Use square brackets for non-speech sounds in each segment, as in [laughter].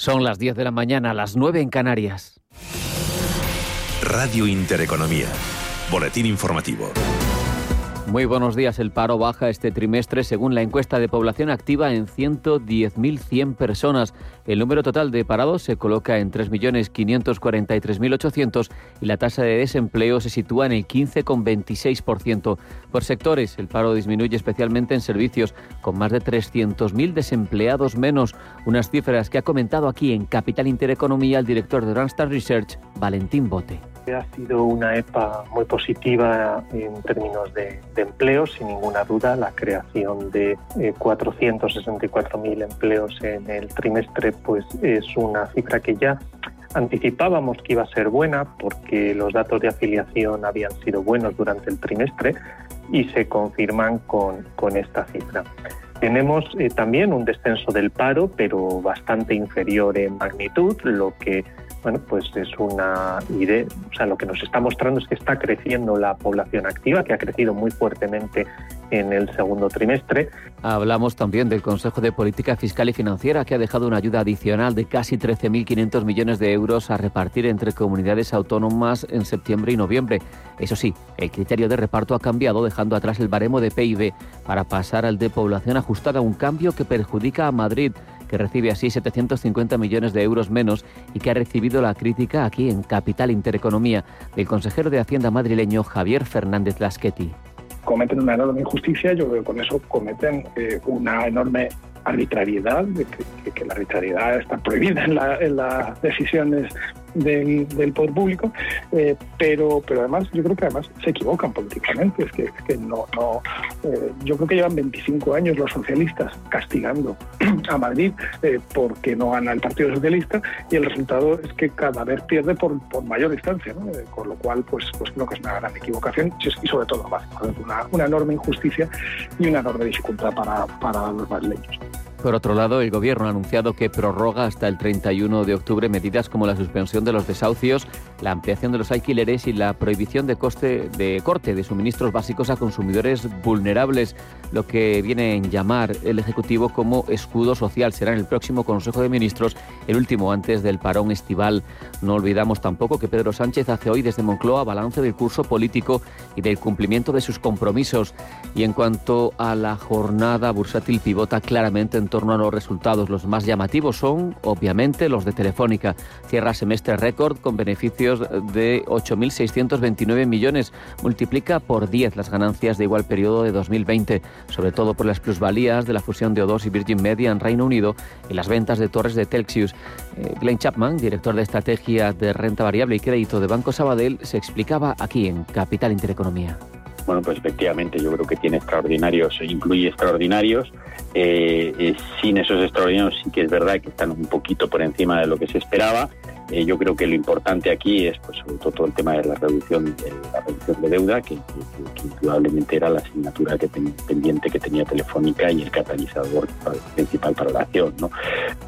Son las 10 de la mañana, las 9 en Canarias. Radio Intereconomía. Boletín informativo. Muy buenos días. El paro baja este trimestre según la encuesta de población activa en 110.100 personas. El número total de parados se coloca en 3.543.800 y la tasa de desempleo se sitúa en el 15,26%. Por sectores, el paro disminuye especialmente en servicios, con más de 300.000 desempleados menos, unas cifras que ha comentado aquí en Capital Intereconomía el director de Randstad Research, Valentín Bote. Ha sido una EPA muy positiva en términos de, empleo, sin ninguna duda. La creación de 464.000 eh, empleos en el trimestre pues es una cifra que ya anticipábamos que iba a ser buena porque los datos de afiliación habían sido buenos durante el trimestre y se confirman con, con esta cifra. Tenemos eh, también un descenso del paro, pero bastante inferior en magnitud, lo que bueno, pues es una idea, o sea, lo que nos está mostrando es que está creciendo la población activa, que ha crecido muy fuertemente en el segundo trimestre. Hablamos también del Consejo de Política Fiscal y Financiera, que ha dejado una ayuda adicional de casi 13.500 millones de euros a repartir entre comunidades autónomas en septiembre y noviembre. Eso sí, el criterio de reparto ha cambiado, dejando atrás el baremo de PIB para pasar al de población ajustada, un cambio que perjudica a Madrid que recibe así 750 millones de euros menos y que ha recibido la crítica aquí en Capital Intereconomía del consejero de Hacienda madrileño Javier Fernández Laschetti. Cometen una enorme injusticia, yo creo que con eso cometen eh, una enorme arbitrariedad, que, la arbitrariedad está prohibida en las decisiones del, poder público, eh, pero, pero además yo creo que además se equivocan políticamente. Es que, no eh, yo creo que llevan 25 años los socialistas castigando a Madrid eh, porque no gana el Partido Socialista y el resultado es que cada vez pierde por, mayor distancia, ¿no? con lo cual pues, pues creo que es una gran equivocación y sobre todo una, enorme injusticia y una enorme dificultad para, para los madrileños. Por otro lado, el Gobierno ha anunciado que prorroga hasta el 31 de octubre medidas como la suspensión de los desahucios, la ampliación de los alquileres y la prohibición de, coste, de corte de suministros básicos a consumidores vulnerables, lo que viene en llamar el Ejecutivo como escudo social. Será en el próximo Consejo de Ministros, el último antes del parón estival. No olvidamos tampoco que Pedro Sánchez hace hoy desde Moncloa balance del curso político y del cumplimiento de sus compromisos. Y en cuanto a la jornada bursátil, pivota claramente en torno a los resultados. Los más llamativos son, obviamente, los de Telefónica. Cierra semestre récord con beneficios de 8.629 millones. Multiplica por 10 las ganancias de igual periodo de 2020, sobre todo por las plusvalías de la fusión de O2 y Virgin Media en Reino Unido y las ventas de torres de Telxius. Eh, Glenn Chapman, director de estrategia de renta variable y crédito de Banco Sabadell, se explicaba aquí en Capital Intereconomía. Bueno, pues efectivamente yo creo que tiene extraordinarios, incluye extraordinarios. Eh, eh, sin esos extraordinarios sí que es verdad que están un poquito por encima de lo que se esperaba. Eh, yo creo que lo importante aquí es, pues, sobre todo, todo el tema de la reducción de, la reducción de deuda, que, indudablemente era la asignatura que pendiente que tenía Telefónica y el catalizador principal para la acción. ¿no?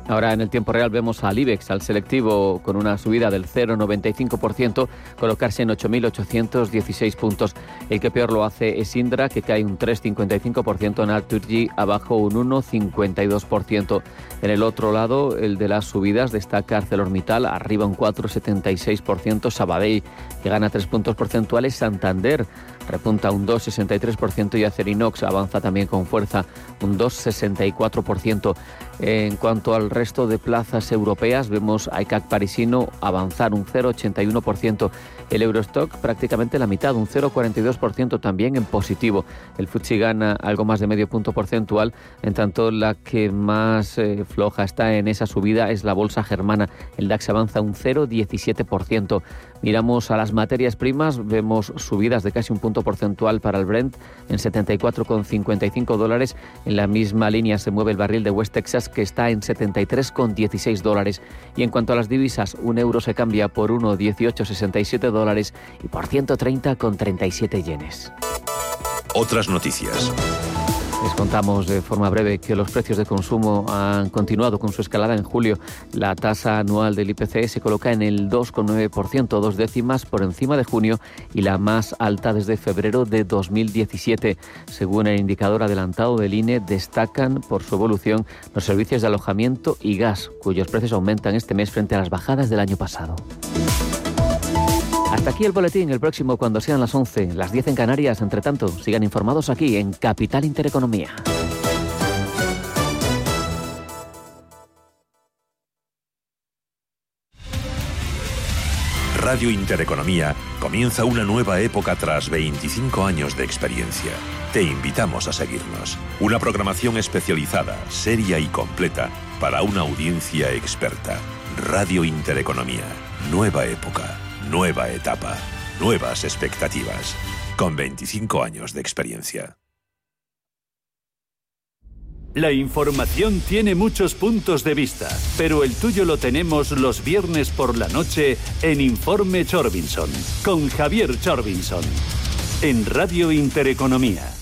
Ahora, en el tiempo real, vemos al IBEX, al selectivo, con una subida del 0,95%, colocarse en 8.816 puntos. El que peor lo hace es Indra, que cae un 3,55%, en Alturgi abajo un 1,52%. En el otro lado, el de las subidas, destaca ArcelorMittal, arriba arriba un 4,76%, Sabadell que gana 3 puntos porcentuales, Santander repunta un 2,63% y Acerinox avanza también con fuerza un 2,64%. En cuanto al resto de plazas europeas, vemos a ICAC parisino avanzar un 0,81%. El Eurostock prácticamente la mitad, un 0,42% también en positivo. El Futsi gana algo más de medio punto porcentual, en tanto la que más eh, floja está en esa subida es la bolsa germana. El DAX avanza un 0,17%. Miramos a las materias primas, vemos subidas de casi un punto porcentual para el Brent en 74,55 dólares. En la misma línea se mueve el barril de West Texas que está en 73,16 dólares. Y en cuanto a las divisas, un euro se cambia por 1,1867 dólares y por 130,37 yenes. Otras noticias. Les contamos de forma breve que los precios de consumo han continuado con su escalada en julio. La tasa anual del IPC se coloca en el 2,9%, dos décimas por encima de junio y la más alta desde febrero de 2017. Según el indicador adelantado del INE, destacan por su evolución los servicios de alojamiento y gas, cuyos precios aumentan este mes frente a las bajadas del año pasado. Hasta aquí el boletín, el próximo cuando sean las 11, las 10 en Canarias. Entre tanto, sigan informados aquí en Capital Intereconomía. Radio Intereconomía comienza una nueva época tras 25 años de experiencia. Te invitamos a seguirnos. Una programación especializada, seria y completa para una audiencia experta. Radio Intereconomía. Nueva época. Nueva etapa, nuevas expectativas, con 25 años de experiencia. La información tiene muchos puntos de vista, pero el tuyo lo tenemos los viernes por la noche en Informe Chorbinson, con Javier Chorbinson, en Radio Intereconomía.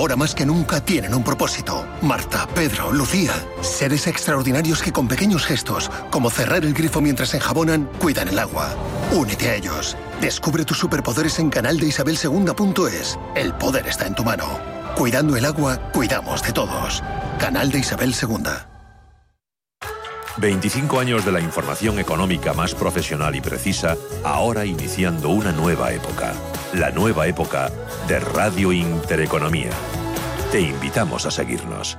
Ahora más que nunca tienen un propósito. Marta, Pedro, Lucía. Seres extraordinarios que con pequeños gestos, como cerrar el grifo mientras enjabonan, cuidan el agua. Únete a ellos. Descubre tus superpoderes en canal de Isabel El poder está en tu mano. Cuidando el agua, cuidamos de todos. Canal de Isabel II. 25 años de la información económica más profesional y precisa, ahora iniciando una nueva época. La nueva época de Radio Intereconomía. Te invitamos a seguirnos.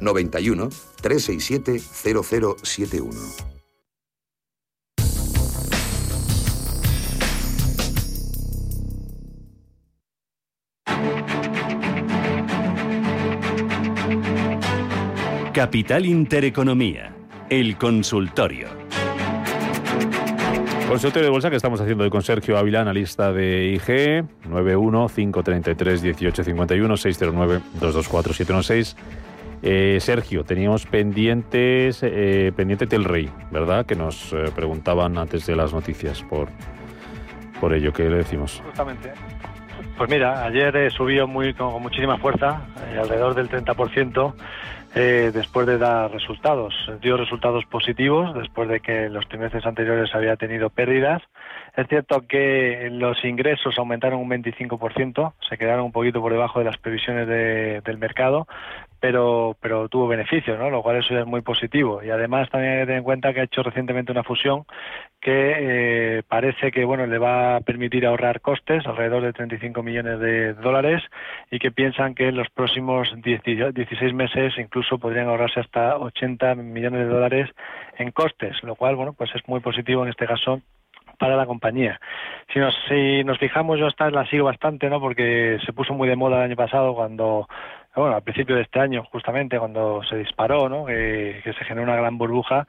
91 367 0071. Capital Intereconomía, el consultorio. Consultorio de bolsa que estamos haciendo hoy con Sergio Ávila, analista de IG, 91 533 1851 609 224 716. Eh, Sergio, teníamos pendientes, eh, pendiente del Rey, ¿verdad? Que nos eh, preguntaban antes de las noticias por, por ello. ¿Qué le decimos? Justamente. Pues mira, ayer eh, subió muy, con, muchísima fuerza, alrededor del 30%, después de dar resultados. Dio resultados positivos después de que los trimestres anteriores había tenido pérdidas. Es cierto que los ingresos aumentaron un 25%, se quedaron un poquito por debajo de las previsiones del mercado, pero, pero tuvo beneficios, ¿no? lo cual eso es muy positivo. Y además también hay que tener en cuenta que ha hecho recientemente una fusión que eh, parece que bueno le va a permitir ahorrar costes, alrededor de 35 millones de dólares, y que piensan que en los próximos 16 meses incluso podrían ahorrarse hasta 80 millones de dólares en costes, lo cual bueno pues es muy positivo en este caso para la compañía. Si nos, si nos fijamos, yo esta la sigo bastante, ¿no? Porque se puso muy de moda el año pasado cuando bueno, al principio de este año, justamente cuando se disparó, ¿no? que se generó una gran burbuja,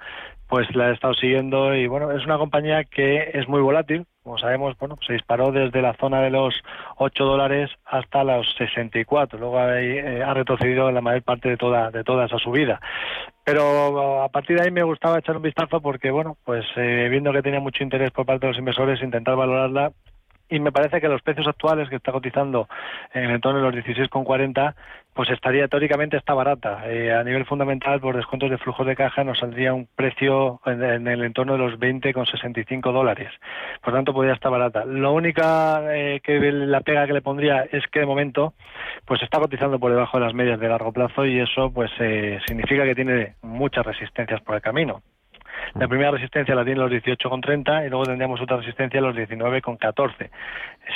pues la he estado siguiendo y bueno, es una compañía que es muy volátil, como sabemos, bueno, se disparó desde la zona de los 8 dólares hasta los 64. Luego eh, ha retrocedido la mayor parte de toda, de toda esa subida. Pero a partir de ahí me gustaba echar un vistazo porque, bueno, pues eh, viendo que tenía mucho interés por parte de los inversores, intentar valorarla y me parece que los precios actuales que está cotizando en el entorno de los 16,40 pues estaría teóricamente está barata. Eh, a nivel fundamental por descuentos de flujos de caja nos saldría un precio en, el entorno de los 20,65 dólares. Por tanto podría estar barata. Lo única eh, que la pega que le pondría es que de momento pues está cotizando por debajo de las medias de largo plazo y eso pues eh, significa que tiene muchas resistencias por el camino la primera resistencia la tiene los 18,30 y luego tendríamos otra resistencia los 19,14.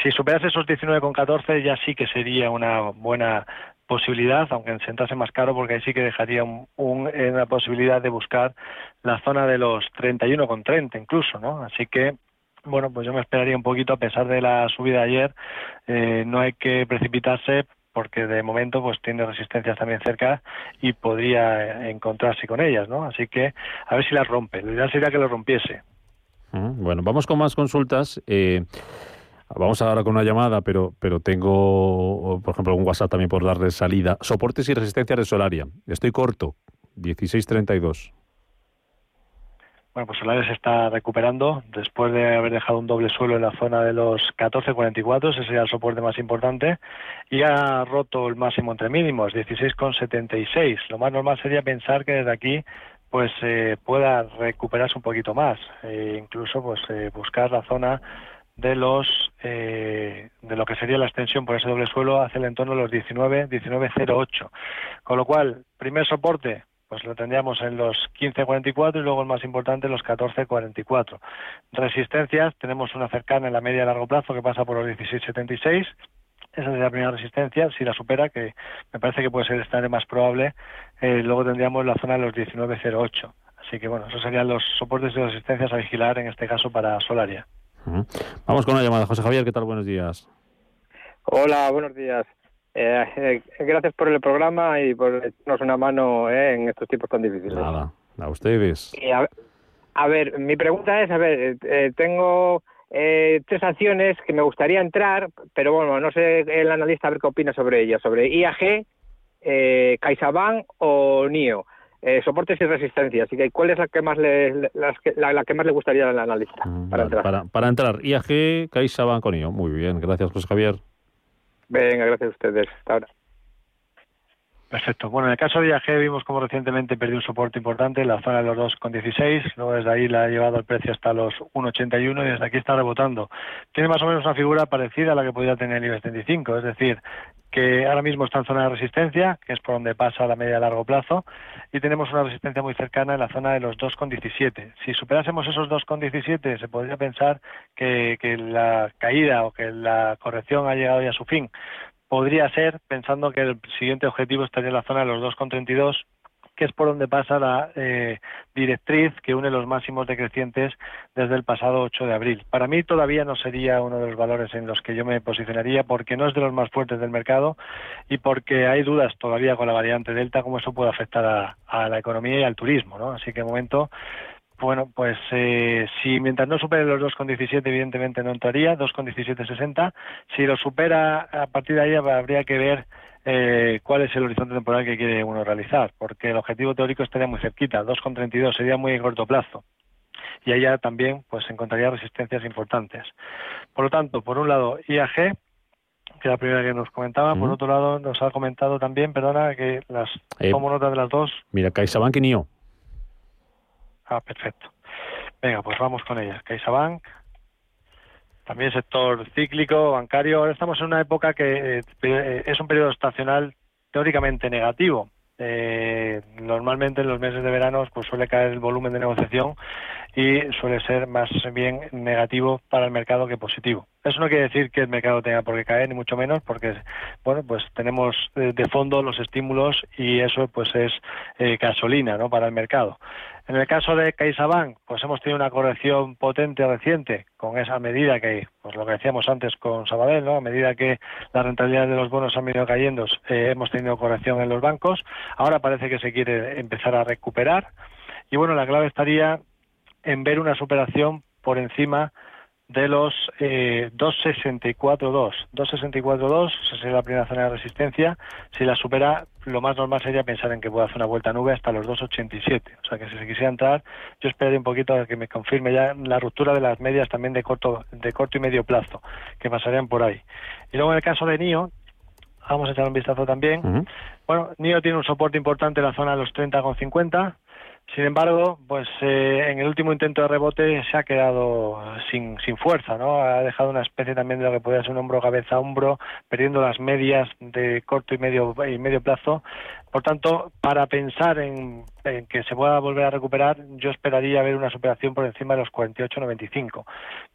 Si superase esos 19,14 ya sí que sería una buena posibilidad, aunque se entrase más caro, porque ahí sí que dejaría un, una posibilidad de buscar la zona de los 31,30 incluso, ¿no? Así que bueno, pues yo me esperaría un poquito a pesar de la subida ayer. Eh, no hay que precipitarse porque de momento pues tiene resistencias también cerca y podría encontrarse con ellas, ¿no? Así que a ver si las rompe. Lo ideal sería que lo rompiese. Bueno, vamos con más consultas. Eh, vamos ahora con una llamada, pero, pero tengo, por ejemplo, un WhatsApp también por darle salida. Soportes y resistencias de Solaria. Estoy corto, 1632. Bueno, pues Solares está recuperando después de haber dejado un doble suelo en la zona de los 14.44, ese sería el soporte más importante, y ha roto el máximo entre mínimos, 16,76. Lo más normal sería pensar que desde aquí pues eh, pueda recuperarse un poquito más, e incluso pues eh, buscar la zona de los eh, de lo que sería la extensión por ese doble suelo hacia el entorno de los 19 19.08 con lo cual primer soporte pues lo tendríamos en los 15.44 y luego el más importante los 14.44. Resistencias, tenemos una cercana en la media a largo plazo que pasa por los 16.76. Esa sería la primera resistencia. Si la supera, que me parece que puede ser estar más probable, eh, luego tendríamos la zona de los 19.08. Así que bueno, esos serían los soportes de resistencias a vigilar en este caso para Solaria. Vamos con una llamada. José Javier, ¿qué tal? Buenos días. Hola, buenos días. Eh, eh, gracias por el programa y por echarnos una mano eh, en estos tiempos tan difíciles. Nada, a ustedes. a, ver, mi pregunta es, a ver, tengo tres acciones que me gustaría entrar, pero bueno, no sé el analista a ver qué opina sobre ellas, sobre IAG, eh, CaixaBank o NIO. soportes y resistencias. Así que, ¿cuál es la que más le, la, que más le gustaría al analista mm, para entrar? Para, para entrar, IAG, CaixaBank o NIO. Muy bien, gracias, José Javier. Venga, gracias a ustedes. Hasta ahora. Perfecto. Bueno, en el caso de IAG vimos como recientemente perdió un soporte importante en la zona de los 2,16, luego desde ahí la ha llevado el precio hasta los 1,81 y desde aquí está rebotando. Tiene más o menos una figura parecida a la que podría tener el IBEX 35, es decir, que ahora mismo está en zona de resistencia, que es por donde pasa la media a largo plazo, y tenemos una resistencia muy cercana en la zona de los 2,17. Si superásemos esos 2,17, se podría pensar que, que la caída o que la corrección ha llegado ya a su fin podría ser, pensando que el siguiente objetivo estaría en la zona de los 2,32, que es por donde pasa la eh, directriz que une los máximos decrecientes desde el pasado 8 de abril. Para mí todavía no sería uno de los valores en los que yo me posicionaría porque no es de los más fuertes del mercado y porque hay dudas todavía con la variante Delta cómo eso puede afectar a, a la economía y al turismo. ¿no? Así que de momento bueno, pues eh, si mientras no supere los 2,17 evidentemente no entraría, 2,1760. Si lo supera a partir de ahí habría que ver eh, cuál es el horizonte temporal que quiere uno realizar, porque el objetivo teórico estaría muy cerquita, 2,32 sería muy a corto plazo. Y allá también pues encontraría resistencias importantes. Por lo tanto, por un lado, IAG, que es la primera que nos comentaba, por otro lado nos ha comentado también, perdona, que las eh, tomo nota de las dos. Mira, CaixaBank y NIO. Ah, perfecto. Venga, pues vamos con ellas. CaixaBank, también sector cíclico, bancario. Ahora estamos en una época que eh, es un periodo estacional teóricamente negativo. Eh, normalmente en los meses de verano pues suele caer el volumen de negociación y suele ser más bien negativo para el mercado que positivo. Eso no quiere decir que el mercado tenga por qué caer ni mucho menos porque bueno pues tenemos eh, de fondo los estímulos y eso pues es gasolina no para el mercado. En el caso de CaixaBank, pues hemos tenido una corrección potente reciente con esa medida que, pues lo que decíamos antes con Sabadell, ¿no? A medida que la rentabilidad de los bonos han venido cayendo, eh, hemos tenido corrección en los bancos. Ahora parece que se quiere empezar a recuperar. Y bueno, la clave estaría en ver una superación por encima de los eh, 264.2. 264.2 esa sería la primera zona de resistencia. Si la supera, lo más normal sería pensar en que pueda hacer una vuelta a nube hasta los 2.87. O sea que si se quisiera entrar, yo esperaría un poquito a que me confirme ya la ruptura de las medias también de corto, de corto y medio plazo, que pasarían por ahí. Y luego en el caso de NIO, vamos a echar un vistazo también. Bueno, NIO tiene un soporte importante en la zona de los 30,50. Sin embargo, pues eh, en el último intento de rebote se ha quedado sin, sin fuerza, ¿no? Ha dejado una especie también de lo que podría ser un hombro cabeza hombro, perdiendo las medias de corto y medio y medio plazo. Por tanto, para pensar en, en que se pueda volver a recuperar, yo esperaría ver una superación por encima de los 48,95.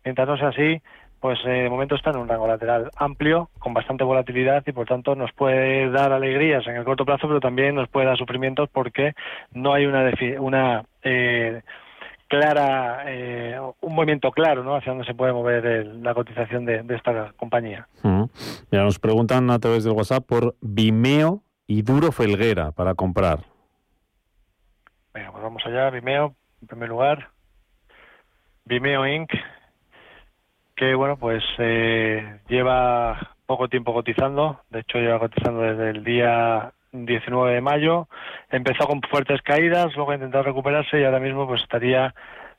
Mientras no sea así, pues eh, de momento está en un rango lateral amplio, con bastante volatilidad y por tanto nos puede dar alegrías en el corto plazo, pero también nos puede dar sufrimientos porque no hay una, una eh, clara, eh, un movimiento claro ¿no? hacia dónde se puede mover el- la cotización de, de esta compañía. Mira, nos preguntan a través del WhatsApp por Vimeo y Duro Felguera para comprar. Venga, pues vamos allá. Vimeo, en primer lugar. Vimeo Inc., que bueno, pues eh, lleva poco tiempo cotizando. De hecho, lleva cotizando desde el día 19 de mayo. Empezó con fuertes caídas, luego ha intentado recuperarse y ahora mismo pues estaría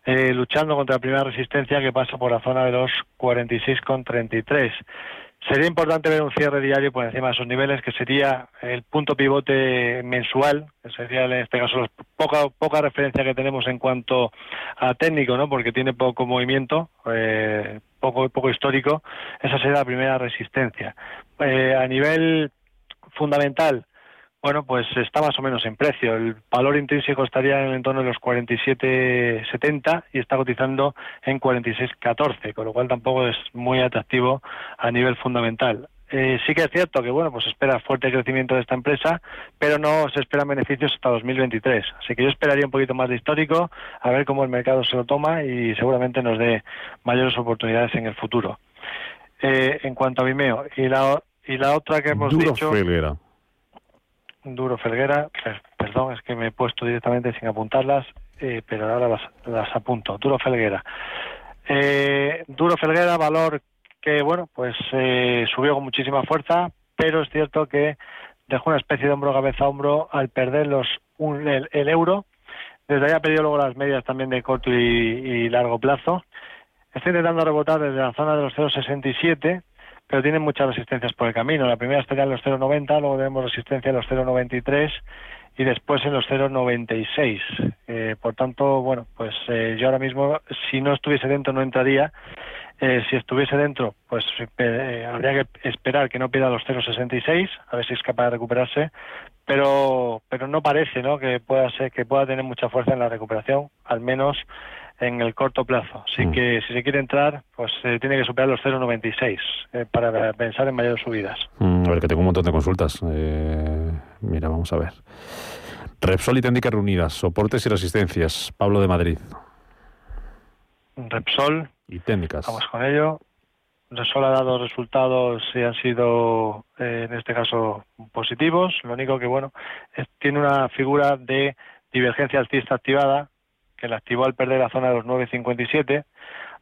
eh, luchando contra la primera resistencia que pasa por la zona de los 46,33. Sería importante ver un cierre diario por encima de esos niveles, que sería el punto pivote mensual, que sería en este caso los- poca, poca referencia que tenemos en cuanto a técnico, ¿no? porque tiene poco movimiento, eh, poco, poco histórico. Esa sería la primera resistencia. Eh, a nivel fundamental, bueno, pues está más o menos en precio. El valor intrínseco estaría en el entorno de los 47,70 y está cotizando en 46,14, con lo cual tampoco es muy atractivo a nivel fundamental. Eh, sí que es cierto que bueno, pues se espera fuerte crecimiento de esta empresa, pero no se esperan beneficios hasta 2023. Así que yo esperaría un poquito más de histórico, a ver cómo el mercado se lo toma y seguramente nos dé mayores oportunidades en el futuro. Eh, en cuanto a Vimeo y la y la otra que hemos Duro dicho Felguera. Duro Felguera, per- perdón, es que me he puesto directamente sin apuntarlas, eh, pero ahora las, las apunto. Duro Felguera. Eh, Duro Felguera, valor que, bueno, pues eh, subió con muchísima fuerza, pero es cierto que dejó una especie de hombro cabeza a hombro al perder los un- el, el euro. Desde ahí ha perdido luego las medias también de corto y, y largo plazo. Está intentando rebotar desde la zona de los 0,67, pero tiene muchas resistencias por el camino. La primera estaría en los 0,90, luego tenemos resistencia en los 0,93 y después en los 0,96. Eh, por tanto, bueno, pues eh, yo ahora mismo, si no estuviese dentro, no entraría. Eh, si estuviese dentro, pues eh, habría que esperar que no pierda los 0,66, a ver si es capaz de recuperarse, pero pero no parece, ¿no? Que pueda ser que pueda tener mucha fuerza en la recuperación, al menos en el corto plazo. Así que si se quiere entrar, pues eh, tiene que superar los 0,96 eh, para pensar en mayores subidas. Mm, a ver, que tengo un montón de consultas. Eh, mira, vamos a ver. Repsol y Técnicas Reunidas, soportes y resistencias. Pablo de Madrid. Repsol, Y técnicas. vamos con ello. Repsol ha dado resultados y han sido, eh, en este caso, positivos. Lo único que, bueno, es- tiene una figura de divergencia alcista activada, que la activó al perder la zona de los 9,57.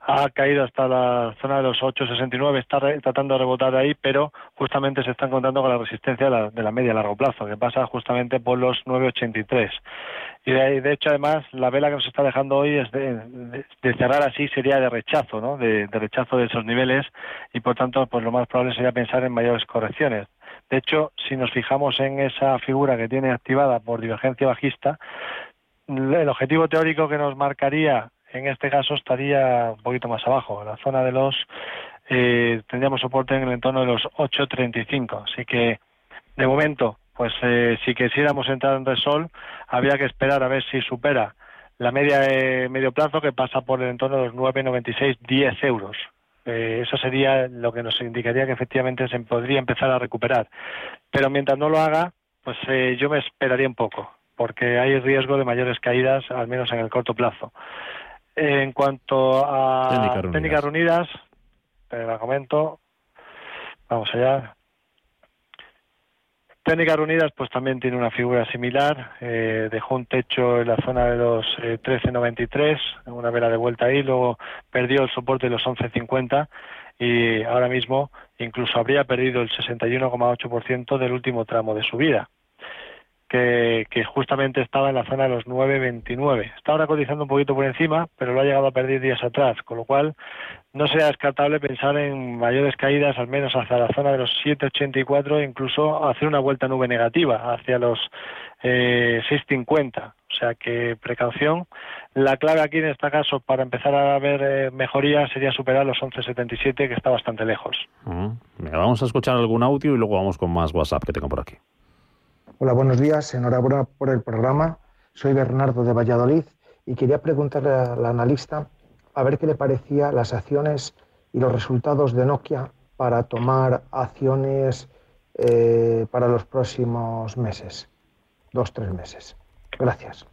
Ha caído hasta la zona de los 8,69, está re- tratando de rebotar ahí, pero justamente se está encontrando con la resistencia de la, de la media a largo plazo, que pasa justamente por los 9,83. Y de, de hecho, además, la vela que nos está dejando hoy es de, de- cerrar así sería de rechazo, ¿no? De rechazo de esos niveles y, por tanto, pues lo más probable sería pensar en mayores correcciones. De hecho, si nos fijamos en esa figura que tiene activada por divergencia bajista, el objetivo teórico que nos marcaría en este caso estaría un poquito más abajo, en la zona de los eh, tendríamos soporte en el entorno de los 8.35, así que de momento, pues eh, si quisiéramos entrar en Resol, habría que esperar a ver si supera la media de medio plazo que pasa por el entorno de los 9,96, 10 euros. Eh, eso sería lo que nos indicaría que efectivamente se podría empezar a recuperar. Pero mientras no lo haga, pues eh, yo me esperaría un poco, porque hay riesgo de mayores caídas, al menos en el corto plazo. En cuanto a Técnicas Reunidas. técnicas reunidas, te la comento. Vamos allá. Técnicas Reunidas pues también tiene una figura similar, eh, dejó un techo en la zona de los 13.93, una vela de vuelta ahí, luego perdió el soporte de los 11.50 y ahora mismo incluso habría perdido el 61,8% del último tramo de subida que, justamente estaba en la zona de los 9.29. Está ahora cotizando un poquito por encima, pero lo ha llegado a perder días atrás, con lo cual no sería descartable pensar en mayores caídas, al menos hacia la zona de los 7.84 e incluso hacer una vuelta nube negativa hacia los eh, 6.50. O sea que precaución. La clave aquí en este caso para empezar a ver eh, mejoría sería superar los 11.77 que está bastante lejos. vamos a escuchar algún audio y luego vamos con más WhatsApp que tengo por aquí. Hola, buenos días. Enhorabuena por el programa. Soy Bernardo de Valladolid y quería preguntarle al analista a ver qué le parecía las acciones y los resultados de Nokia para tomar acciones eh, para los próximos meses, dos, tres meses. Gracias.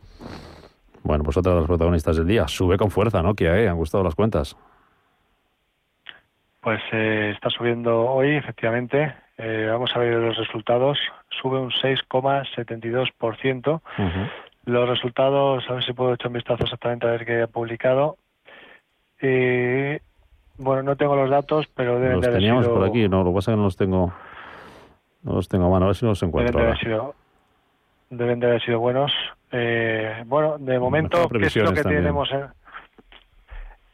Bueno, pues otra de las protagonistas del día. Sube con fuerza Nokia, ¿eh? Han gustado las cuentas. Pues eh, está subiendo hoy, efectivamente. Eh, vamos a ver los resultados. Sube un 6,72%. Los resultados, a ver si puedo echar un vistazo exactamente a ver qué ha publicado. Eh, bueno, no tengo los datos, pero deben los de haber teníamos por aquí, no, lo que pasa es que no los tengo, no los tengo a mano, a ver si los encuentro. Deben de haber sido, deben de haber sido buenos. Eh, bueno, de momento, ¿qué es lo que tenemos en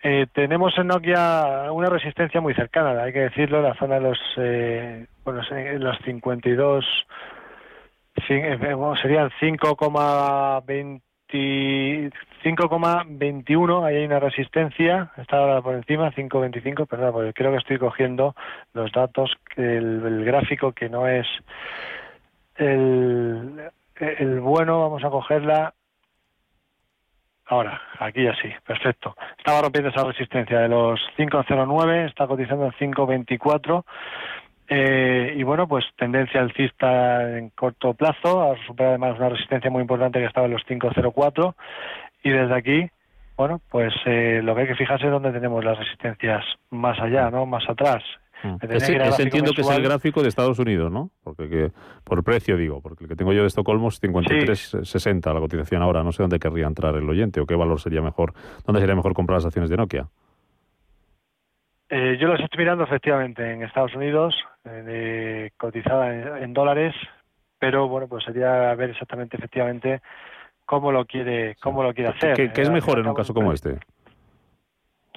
eh, tenemos en Nokia una resistencia muy cercana, hay que decirlo, la zona de los, eh, bueno, los 52, eh, serían 5,21, ahí hay una resistencia, está ahora por encima, 5,25, perdón, porque creo que estoy cogiendo los datos, el, gráfico que no es el bueno, vamos a cogerla Ahora, aquí ya sí, perfecto. Estaba rompiendo esa resistencia de los 5.09, está cotizando en 5.24. Eh, y bueno, pues tendencia alcista en corto plazo, a superar además una resistencia muy importante que estaba en los 5.04. Y desde aquí, bueno, pues eh, lo que hay que fijarse es dónde tenemos las resistencias más allá, ¿no? Más atrás. Mm. Ese, entiendo que es el gráfico de Estados Unidos, ¿no? Porque que, por precio digo, porque el que tengo yo de Estocolmo es 53.60 la cotización ahora. No sé dónde querría entrar el oyente o qué valor sería mejor, dónde sería mejor comprar las acciones de Nokia. Eh, yo las estoy mirando efectivamente en Estados Unidos, eh, cotizada en, dólares, pero bueno, pues sería ver exactamente efectivamente cómo lo quiere, cómo lo quiere hacer. ¿Qué, es mejor en un caso como este?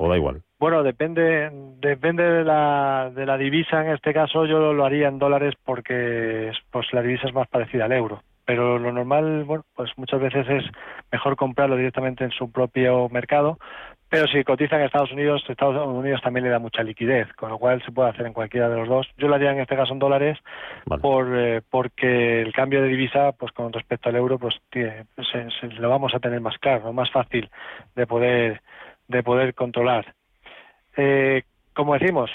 ¿O da igual? Bueno, depende, depende de la, de la divisa. En este caso, yo lo haría en dólares porque pues la divisa es más parecida al euro. Pero lo normal, bueno, pues muchas veces es mejor comprarlo directamente en su propio mercado. Pero si cotiza en Estados Unidos, Estados Unidos también le da mucha liquidez, con lo cual se puede hacer en cualquiera de los dos. Yo lo haría en este caso en dólares, por, eh, porque el cambio de divisa, pues con respecto al euro, pues lo vamos a tener más claro, más fácil de poder de poder controlar. Eh, como decimos,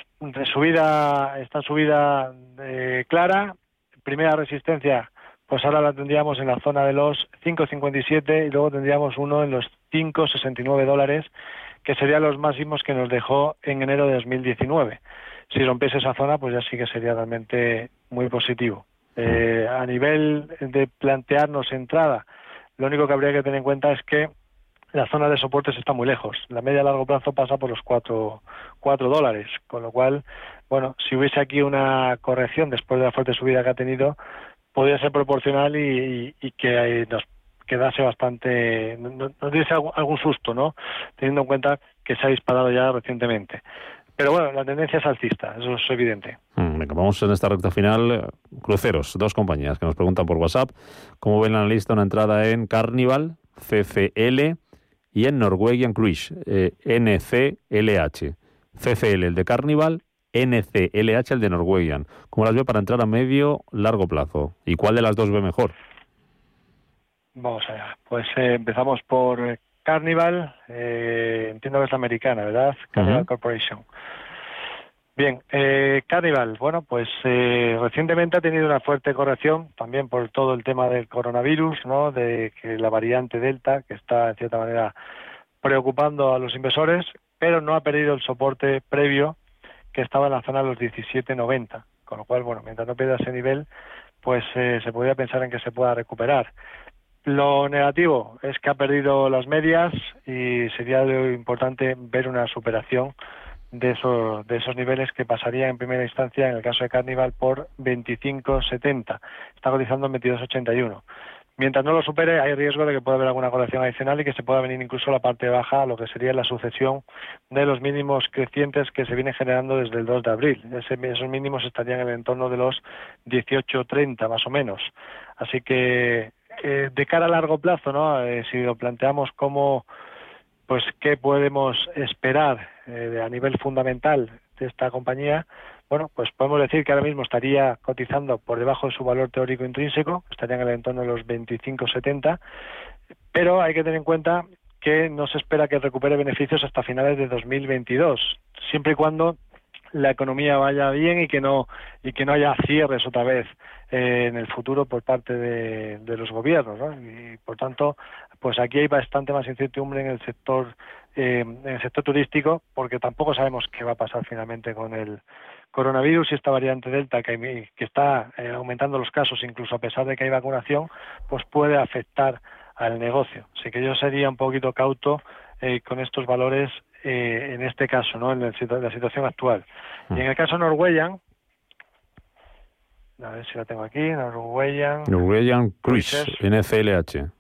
subida, esta subida eh, clara, primera resistencia, pues ahora la tendríamos en la zona de los 5,57 y luego tendríamos uno en los 5,69 dólares, que serían los máximos que nos dejó en enero de 2019. Si rompiese esa zona, pues ya sí que sería realmente muy positivo. Eh, a nivel de plantearnos entrada, lo único que habría que tener en cuenta es que la zona de soportes está muy lejos. La media a largo plazo pasa por los 4, dólares, con lo cual, bueno, si hubiese aquí una corrección después de la fuerte subida que ha tenido, podría ser proporcional y, que nos quedase bastante, nos diese algún susto, ¿no? Teniendo en cuenta que se ha disparado ya recientemente. Pero bueno, la tendencia es alcista, eso es evidente. Mm, vamos en esta recta final. Cruceros, dos compañías que nos preguntan por WhatsApp cómo ven la lista una entrada en Carnival, CCL y en Norwegian Cruise, eh, NCLH. CCL, el de Carnival, NCLH, el de Norwegian. ¿Cómo las ve para entrar a medio, largo plazo? ¿Y cuál de las dos ve mejor? Vamos allá. Pues eh, empezamos por eh, Carnival, entiendo que es la americana, ¿verdad? Carnival Corporation. Bien, eh, Carnival, bueno, pues eh, recientemente ha tenido una fuerte corrección, también por todo el tema del coronavirus, ¿no? De que la variante Delta, que está en cierta manera preocupando a los inversores, pero no ha perdido el soporte previo que estaba en la zona de los 17.90, con lo cual, bueno, mientras no pierda ese nivel, pues eh, se podría pensar en que se pueda recuperar. Lo negativo es que ha perdido las medias y sería importante ver una superación de esos, de esos niveles que pasaría en primera instancia en el caso de Carnival por 25.70. Está cotizando en 22.81. Mientras no lo supere, hay riesgo de que pueda haber alguna corrección adicional y que se pueda venir incluso la parte baja a lo que sería la sucesión de los mínimos crecientes que se vienen generando desde el 2 de abril. esos mínimos estarían en el entorno de los 18.30 más o menos. Así que eh, de cara a largo plazo, ¿no? Eh, si lo planteamos como pues qué podemos esperar eh, a nivel fundamental de esta compañía, bueno, pues podemos decir que ahora mismo estaría cotizando por debajo de su valor teórico intrínseco, estaría en el entorno de los 25,70, pero hay que tener en cuenta que no se espera que recupere beneficios hasta finales de 2022, siempre y cuando la economía vaya bien y que no y que no haya cierres otra vez eh, en el futuro por parte de, los gobiernos ¿no? y por tanto pues aquí hay bastante más incertidumbre en el sector eh, en el sector turístico porque tampoco sabemos qué va a pasar finalmente con el coronavirus y esta variante delta que, que está eh, aumentando los casos incluso a pesar de que hay vacunación pues puede afectar al negocio así que yo sería un poquito cauto eh, con estos valores eh, en este caso, ¿no? En la, situación actual. Y en el caso Norwegian, a ver si la tengo aquí, Norwegian. Norwegian Cruise, NCLH.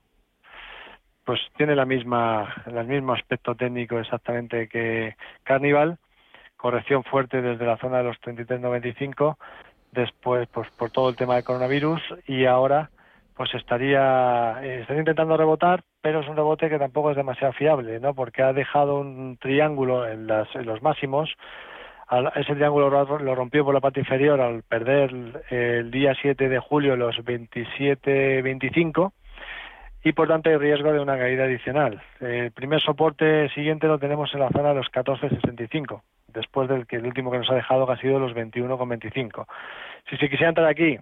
Pues tiene la misma, el mismo aspecto técnico exactamente que Carnival, corrección fuerte desde la zona de los 33.95, después pues por todo el tema del coronavirus y ahora pues estaría, eh, estaría intentando rebotar, pero es un rebote que tampoco es demasiado fiable, ¿no? Porque ha dejado un triángulo en, los máximos. ese triángulo lo rompió por la parte inferior al perder el día 7 de julio los 27-25 y por tanto hay riesgo de una caída adicional. El primer soporte siguiente lo tenemos en la zona de los 14.65, después del que el último que nos ha dejado ha sido los 21,25. Si se quisiera entrar aquí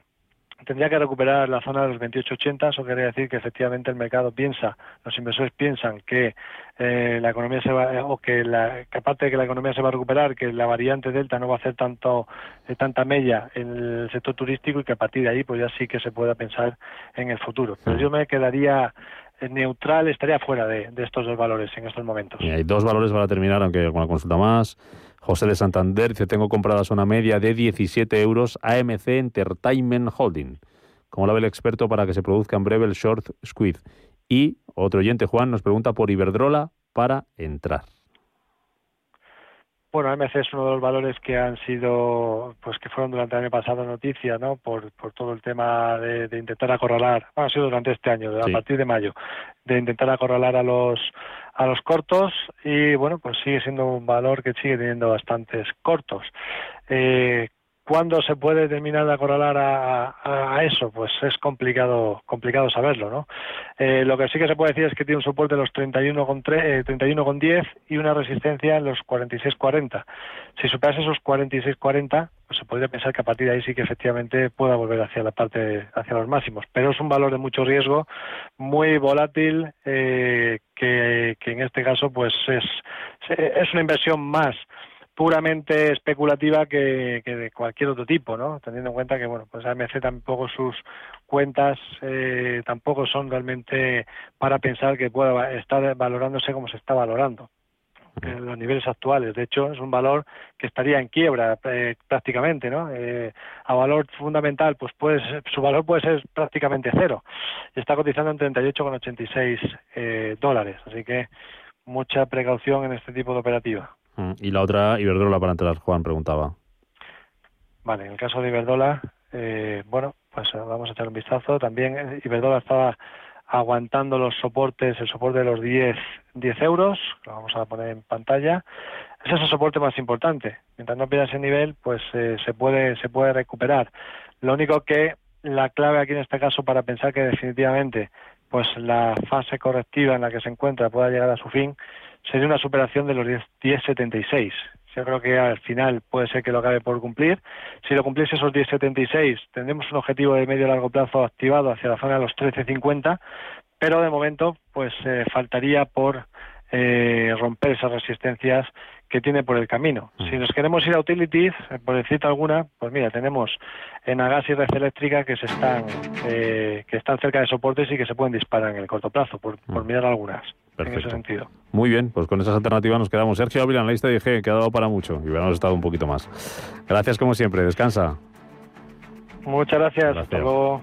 tendría que recuperar la zona de los 28.80, eso quiere decir que efectivamente el mercado piensa, los inversores piensan que eh, la economía se va, o que, la, que aparte de que la economía se va a recuperar, que la variante Delta no va a hacer tanto, eh, tanta mella en el sector turístico y que a partir de ahí pues ya sí que se pueda pensar en el futuro. Pero yo me quedaría eh, neutral, estaría fuera de, estos dos valores en estos momentos. Y hay dos valores para terminar, aunque alguna consulta más. José de Santander dice, tengo comprada zona media de 17 euros AMC Entertainment Holding. Como la ve el experto para que se produzca en breve el short squid? Y otro oyente, Juan, nos pregunta por Iberdrola para entrar. Bueno, AMC es uno de los valores que han sido, pues que fueron durante el año pasado noticia, ¿no? Por, por todo el tema de, intentar acorralar, bueno, ha sido durante este año, a partir de mayo, de intentar acorralar a los a los cortos y bueno, pues sigue siendo un valor que sigue teniendo bastantes cortos. Eh, ¿Cuándo se puede terminar de acorralar a, eso? Pues es complicado complicado saberlo, ¿no? Eh, lo que sí que se puede decir es que tiene un soporte de los 31 con, eh, 31 con 10 y una resistencia en los 46-40. Si superase esos 46-40, pues se podría pensar que a partir de ahí sí que efectivamente pueda volver hacia la parte, hacia los máximos. Pero es un valor de mucho riesgo, muy volátil, eh, que, que en este caso pues es, es una inversión más puramente especulativa que, de cualquier otro tipo, ¿no? Teniendo en cuenta que, bueno, pues AMC tampoco sus cuentas eh, tampoco son realmente para pensar que pueda estar valorándose como se está valorando en los niveles actuales. De hecho, es un valor que estaría en quiebra eh, prácticamente, ¿no? Eh, a valor fundamental, pues puede su valor puede ser prácticamente cero. Y está cotizando en 38,86 eh, dólares. Así que mucha precaución en este tipo de operativa. Mm, y la otra, Iberdrola para entrar, Juan preguntaba. Vale, en el caso de Iberdrola, eh, bueno, pues eh, vamos a echar un vistazo. También eh, Iberdrola estaba aguantando los soportes, el soporte de los 10, 10 euros, lo vamos a poner en pantalla. Ese es el soporte más importante. Mientras no pierda ese nivel, pues se puede se puede recuperar. Lo único que la clave aquí en este caso para pensar que definitivamente pues la fase correctiva en la que se encuentra pueda llegar a su fin sería una superación de los 10.76. Yo creo que al final puede ser que lo acabe por cumplir. Si lo cumpliese esos 10.76, tendremos un objetivo de medio largo plazo activado hacia la zona de los 13.50, pero de momento pues eh, faltaría por eh, romper esas resistencias que tiene por el camino. Mm. Si nos queremos ir a utilities, eh, por decirte alguna, pues mira, tenemos en Agas y Red Eléctrica que se están eh, que están cerca de soportes y que se pueden disparar en el corto plazo, por, por mirar algunas en ese Perfecto. sentido. Muy bien, pues con esas alternativas nos quedamos. Sergio Ávila, analista de IG, que ha dado para mucho y hubiéramos estado un poquito más. Gracias como siempre, descansa. Muchas gracias. Hasta luego.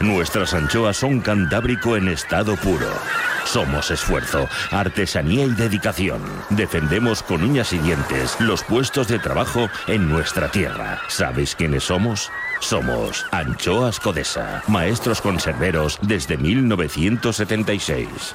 Nuestras anchoas son cantábrico en estado puro. Somos esfuerzo, artesanía y dedicación. Defendemos con uñas y dientes los puestos de trabajo en nuestra tierra. ¿Sabéis quiénes somos? Somos Anchoas Codesa, maestros conserveros desde 1976.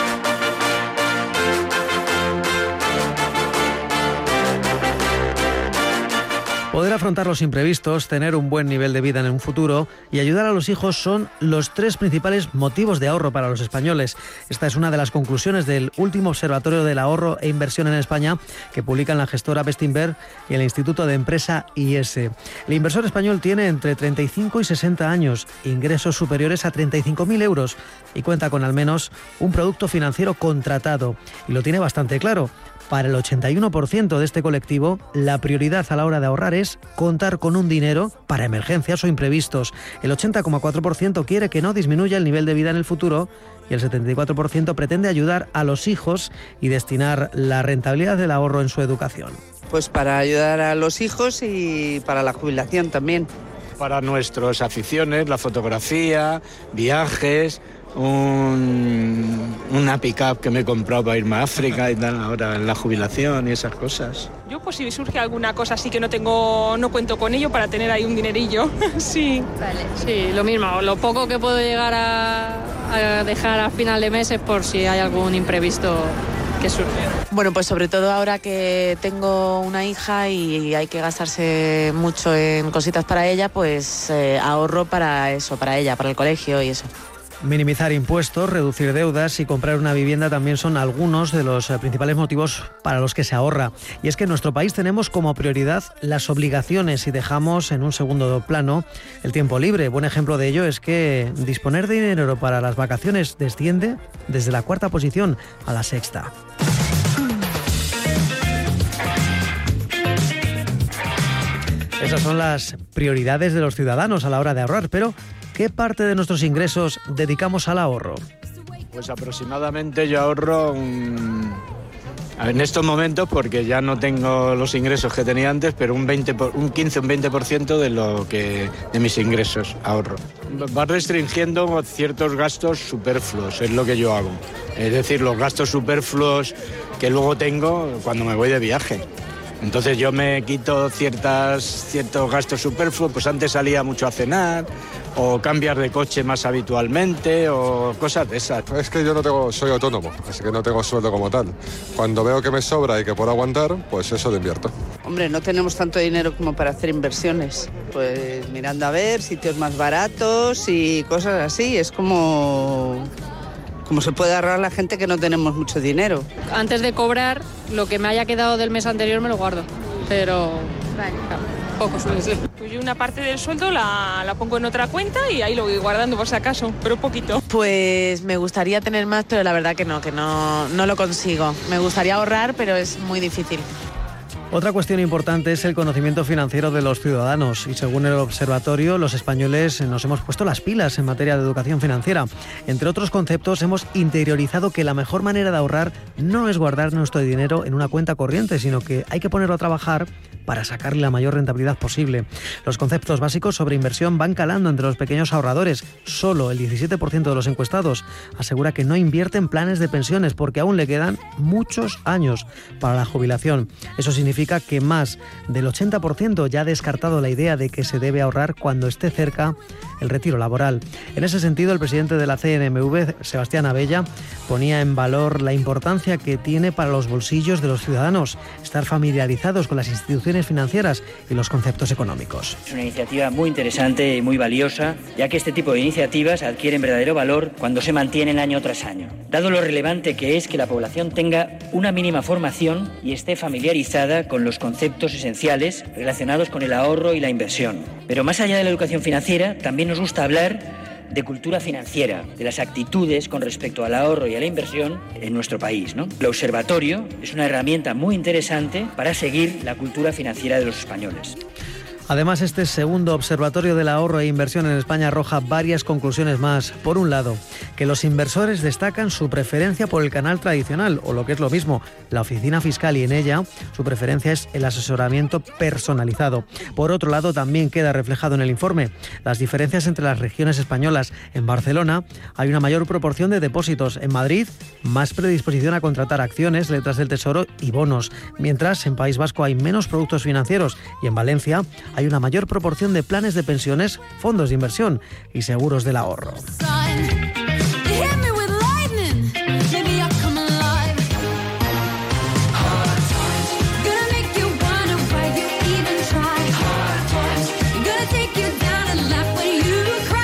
Poder afrontar los imprevistos, tener un buen nivel de vida en un futuro y ayudar a los hijos son los tres principales motivos de ahorro para los españoles. Esta es una de las conclusiones del último Observatorio del Ahorro e Inversión en España que publican la gestora Bestinver y el Instituto de Empresa IS. El inversor español tiene entre 35 y 60 años, ingresos superiores a 35.000 euros y cuenta con al menos un producto financiero contratado. Y lo tiene bastante claro. Para el 81% de este colectivo, la prioridad a la hora de ahorrar es contar con un dinero para emergencias o imprevistos. El 80,4% quiere que no disminuya el nivel de vida en el futuro y el 74% pretende ayudar a los hijos y destinar la rentabilidad del ahorro en su educación. Pues para ayudar a los hijos y para la jubilación también. Para nuestras aficiones, la fotografía, viajes, un- una pick-up que me he comprado para irme a África y tal, ahora en la jubilación y esas cosas. Yo pues si surge alguna cosa así que no tengo, no cuento con ello para tener ahí un dinerillo. [laughs] sí. Vale, sí, lo mismo. Lo poco que puedo llegar a, a dejar a final de mes es por si hay algún imprevisto que surge. Bueno, pues sobre todo ahora que tengo una hija y hay que gastarse mucho en cositas para ella, pues eh, ahorro para eso, para ella, para el colegio y eso. Minimizar impuestos, reducir deudas y comprar una vivienda también son algunos de los eh, principales motivos para los que se ahorra. Y es que en nuestro país tenemos como prioridad las obligaciones y dejamos en un segundo plano el tiempo libre. Buen ejemplo de ello es que disponer de dinero para las vacaciones desciende desde la cuarta posición a la sexta. Esas son las prioridades de los ciudadanos a la hora de ahorrar, pero ¿qué parte de nuestros ingresos dedicamos al ahorro? Pues aproximadamente yo ahorro en estos momentos, porque ya no tengo los ingresos que tenía antes, pero un, 20 por- un 15 un 20% de, lo que, de mis ingresos ahorro. Va restringiendo ciertos gastos superfluos, es lo que yo hago. Es decir, los gastos superfluos que luego tengo cuando me voy de viaje. Entonces yo me quito ciertas, ciertos gastos superfluos, pues antes salía mucho a cenar, o cambiar de coche más habitualmente, o cosas de esas. Es que yo no tengo, soy autónomo, así que no tengo sueldo como tal. Cuando veo que me sobra y que puedo aguantar, pues eso lo invierto. Hombre, no tenemos tanto dinero como para hacer inversiones. Pues mirando a ver sitios más baratos y cosas así. Es como, como se puede ahorrar la gente que no tenemos mucho dinero. Antes de cobrar, lo que me haya quedado del mes anterior me lo guardo. Pero claro, poco suele ser. Pues yo una parte del sueldo la, la pongo en otra cuenta y ahí lo voy guardando por si acaso, pero poquito. Pues me gustaría tener más, pero la verdad que no, que no, no lo consigo. Me gustaría ahorrar, pero es muy difícil. Otra cuestión importante es el conocimiento financiero de los ciudadanos y según el observatorio los españoles nos hemos puesto las pilas en materia de educación financiera. Entre otros conceptos hemos interiorizado que la mejor manera de ahorrar no es guardar nuestro dinero en una cuenta corriente, sino que hay que ponerlo a trabajar para sacarle la mayor rentabilidad posible. Los conceptos básicos sobre inversión van calando entre los pequeños ahorradores. Solo el 17% de los encuestados asegura que no invierte en planes de pensiones porque aún le quedan muchos años para la jubilación. Eso significa que más del 80% ya ha descartado la idea de que se debe ahorrar cuando esté cerca el retiro laboral. En ese sentido, el presidente de la CNMV, Sebastián Abella, ponía en valor la importancia que tiene para los bolsillos de los ciudadanos estar familiarizados con las instituciones financieras y los conceptos económicos. Es una iniciativa muy interesante y muy valiosa, ya que este tipo de iniciativas adquieren verdadero valor cuando se mantienen año tras año, dado lo relevante que es que la población tenga una mínima formación y esté familiarizada con los conceptos esenciales relacionados con el ahorro y la inversión. Pero más allá de la educación financiera, también nos gusta hablar de cultura financiera, de las actitudes con respecto al ahorro y a la inversión en nuestro país. ¿no? El observatorio es una herramienta muy interesante para seguir la cultura financiera de los españoles. Además, este segundo observatorio del ahorro e inversión en España arroja varias conclusiones más. Por un lado, que los inversores destacan su preferencia por el canal tradicional, o lo que es lo mismo, la oficina fiscal y en ella su preferencia es el asesoramiento personalizado. Por otro lado, también queda reflejado en el informe las diferencias entre las regiones españolas. En Barcelona hay una mayor proporción de depósitos, en Madrid más predisposición a contratar acciones, letras del tesoro y bonos, mientras en País Vasco hay menos productos financieros y en Valencia hay una mayor proporción de planes de pensiones, fondos de inversión y seguros del ahorro.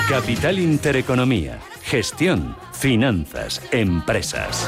Capital Intereconomía, gestión, finanzas, empresas.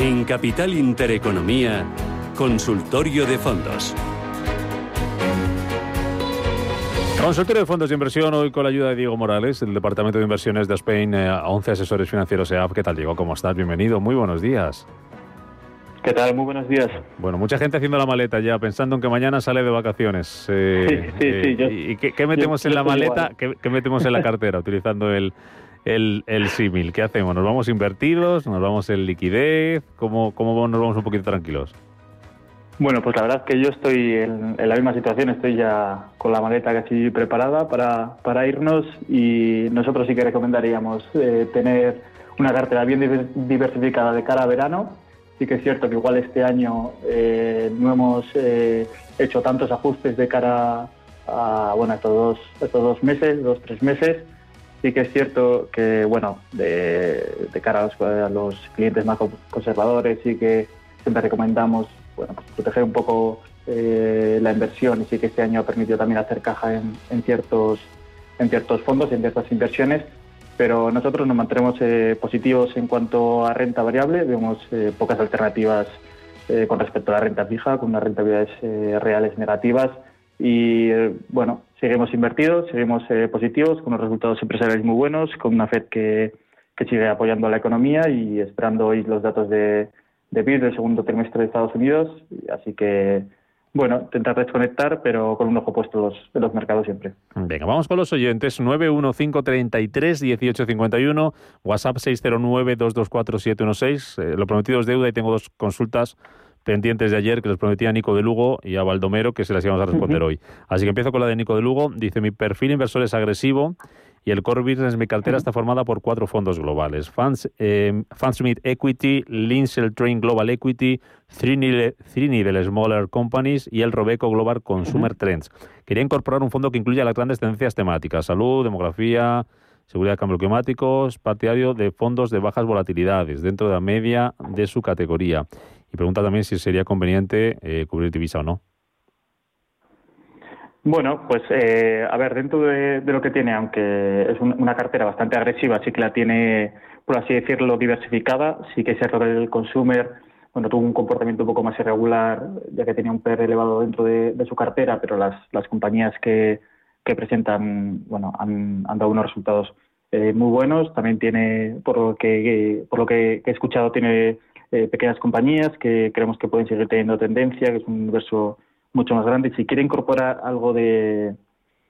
En Capital Intereconomía, Consultorio de Fondos. Consultorio de fondos de inversión, hoy con la ayuda de Diego Morales, del Departamento de Inversiones de Spain, eh, 11 asesores financieros EAP. ¿Qué tal, Diego? ¿Cómo estás? Bienvenido, muy buenos días. ¿Qué tal? Muy buenos días. Bueno, mucha gente haciendo la maleta ya, pensando en que mañana sale de vacaciones. Eh, Sí, sí, eh, sí, yo- ¿Y qué, qué metemos yo- en la maleta? igual. ¿Qué, qué metemos en la cartera utilizando el, el, el símil? ¿Qué hacemos? ¿Nos vamos invertidos? ¿Nos vamos en liquidez? ¿Cómo, ¿Cómo nos vamos un poquito tranquilos? Bueno, pues la verdad es que yo estoy en, la misma situación, estoy ya con la maleta casi preparada para, para irnos y nosotros sí que recomendaríamos eh, tener una cartera bien diver- diversificada de cara a verano. Sí que es cierto que igual este año eh, no hemos eh, hecho tantos ajustes de cara a bueno, estos, dos, estos dos meses, dos, tres meses. Sí que es cierto que, bueno, de, cara a los, clientes más conservadores, sí que siempre recomendamos bueno, pues proteger un poco la inversión y sí que este año ha permitido también hacer caja en, ciertos en ciertos fondos, en ciertas inversiones, pero nosotros nos mantenemos positivos en cuanto a renta variable, vemos pocas alternativas con respecto a la renta fija, con unas rentabilidades reales negativas y bueno, seguimos invertidos, seguimos positivos, con unos resultados empresariales muy buenos, con una Fed que, que sigue apoyando a la economía y esperando hoy los datos de, de PIB del segundo trimestre de Estados Unidos. Así que, bueno, intentar desconectar, pero con un ojo puesto los, en los mercados siempre. Venga, vamos con los oyentes. 915331851, WhatsApp 609224716. Eh, lo prometido es deuda y tengo dos consultas pendientes de ayer que les prometía a Nico de Lugo y a Baldomero que se las íbamos a responder hoy. Así que empiezo con la de Nico de Lugo. Dice, mi perfil inversor es agresivo y el core business mi cartera está formada por cuatro fondos globales. Funds, eh, Equity, Linsel Train Global Equity, Three Smaller Companies y el Robeco Global Consumer Trends. Quería incorporar un fondo que incluya las grandes tendencias temáticas, salud, demografía, seguridad de cambio climático, partidario de fondos de bajas volatilidades dentro de la media de su categoría. Y pregunta también si sería conveniente eh, cubrir divisa o no. Bueno, pues eh, a ver, dentro de, lo que tiene, aunque es una cartera bastante agresiva, sí que la tiene, por así decirlo, diversificada, sí que ese error del consumer, bueno, tuvo un comportamiento un poco más irregular, ya que tenía un PER elevado dentro de, su cartera, pero las, las compañías que, que presentan, bueno, han, han dado unos resultados eh, muy buenos. También tiene, por lo que, por lo que he escuchado, tiene eh, pequeñas compañías que creemos que pueden seguir teniendo tendencia, que es un universo mucho más grande. Si quiere incorporar algo de,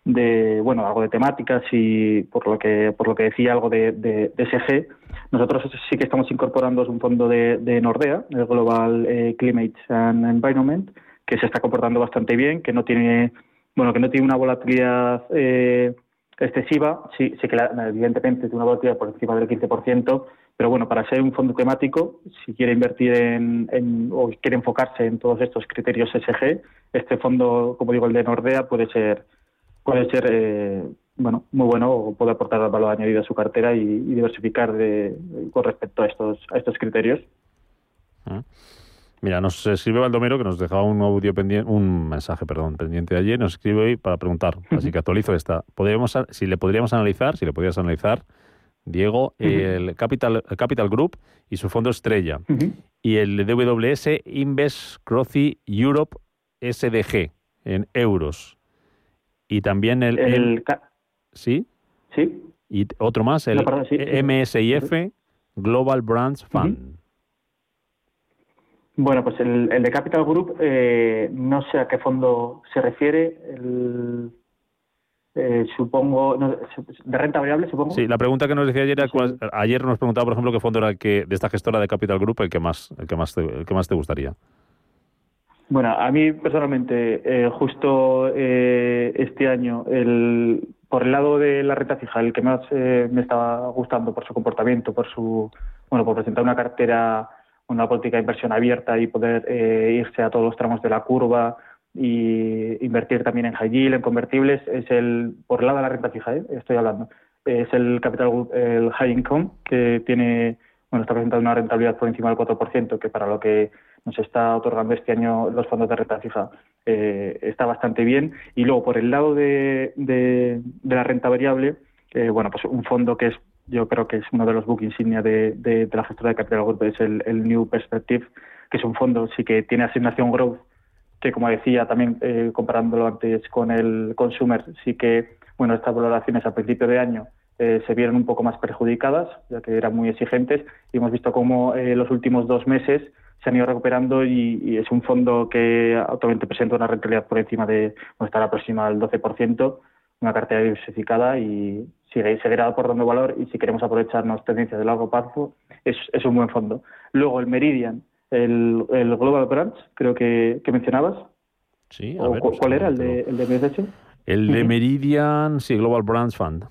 de bueno algo de temáticas y por lo que por lo que decía algo de, de, SG nosotros sí que estamos incorporando un fondo de, de Nordea el Global eh, Climate and Environment que se está comportando bastante bien que no tiene bueno que no tiene una volatilidad eh, excesiva sí sí que evidentemente tiene una volatilidad por encima del 15% pero bueno, para ser un fondo temático, si quiere invertir en, o quiere enfocarse en todos estos criterios SG, este fondo, como digo, el de Nordea, puede ser, puede ser eh, bueno, muy bueno o puede aportar valor añadido a su cartera y, diversificar de, con respecto a estos, a estos criterios. Ah. Mira, nos escribe Baldomero que nos dejaba un audio pendiente, un mensaje, perdón, pendiente de ayer, nos escribe hoy para preguntar, así que actualizo esta. ¿Podríamos, si le podríamos analizar, si le podrías analizar Diego, el Capital, Capital Group y su fondo estrella. Y el DWS Invest Growthy Europe SDG en euros. Y también el... ¿Sí? Sí. Y otro más, el MSIF Global Brands Fund. Bueno, pues el, de Capital Group, eh, no sé a qué fondo se refiere. El, eh, supongo, de renta variable, supongo. Sí, la pregunta que nos decía ayer era, ayer nos preguntaba, por ejemplo, qué fondo era el que, de esta gestora de Capital Group el que más, el que más, te, el que más te gustaría. Bueno, a mí personalmente, eh, justo eh, este año, el, por el lado de la renta fija, el que más me estaba gustando por su comportamiento, por su, bueno, por presentar una cartera, una política de inversión abierta y poder irse a todos los tramos de la curva, y invertir también en high yield, en convertibles, es el, por el lado de la renta fija, ¿eh? estoy hablando, es el capital el high income, que tiene, bueno, está presentando una rentabilidad por encima del 4%, que para lo que nos está otorgando este año los fondos de renta fija eh, está bastante bien. Y luego, por el lado de, de, la renta variable, eh, bueno, pues un fondo que es yo creo que es uno de los book insignia de, de, la gestora de capital group, es el, el New Perspective, que es un fondo sí que tiene asignación growth que como decía también eh, comparándolo antes con el consumer, sí que bueno estas valoraciones a principio de año eh, se vieron un poco más perjudicadas, ya que eran muy exigentes, y hemos visto cómo eh, los últimos dos meses se han ido recuperando y, es un fondo que actualmente presenta una rentabilidad por encima de, bueno, estar aproximada al 12%, una cartera diversificada y sigue, seguirá aportando valor y si queremos aprovecharnos tendencias de largo plazo, es, es un buen fondo. Luego el Meridian, el, el Global Brands, creo que, mencionabas. Sí, ¿Cuál era el de, el de El de Meridian, sí, Global Brands Fund.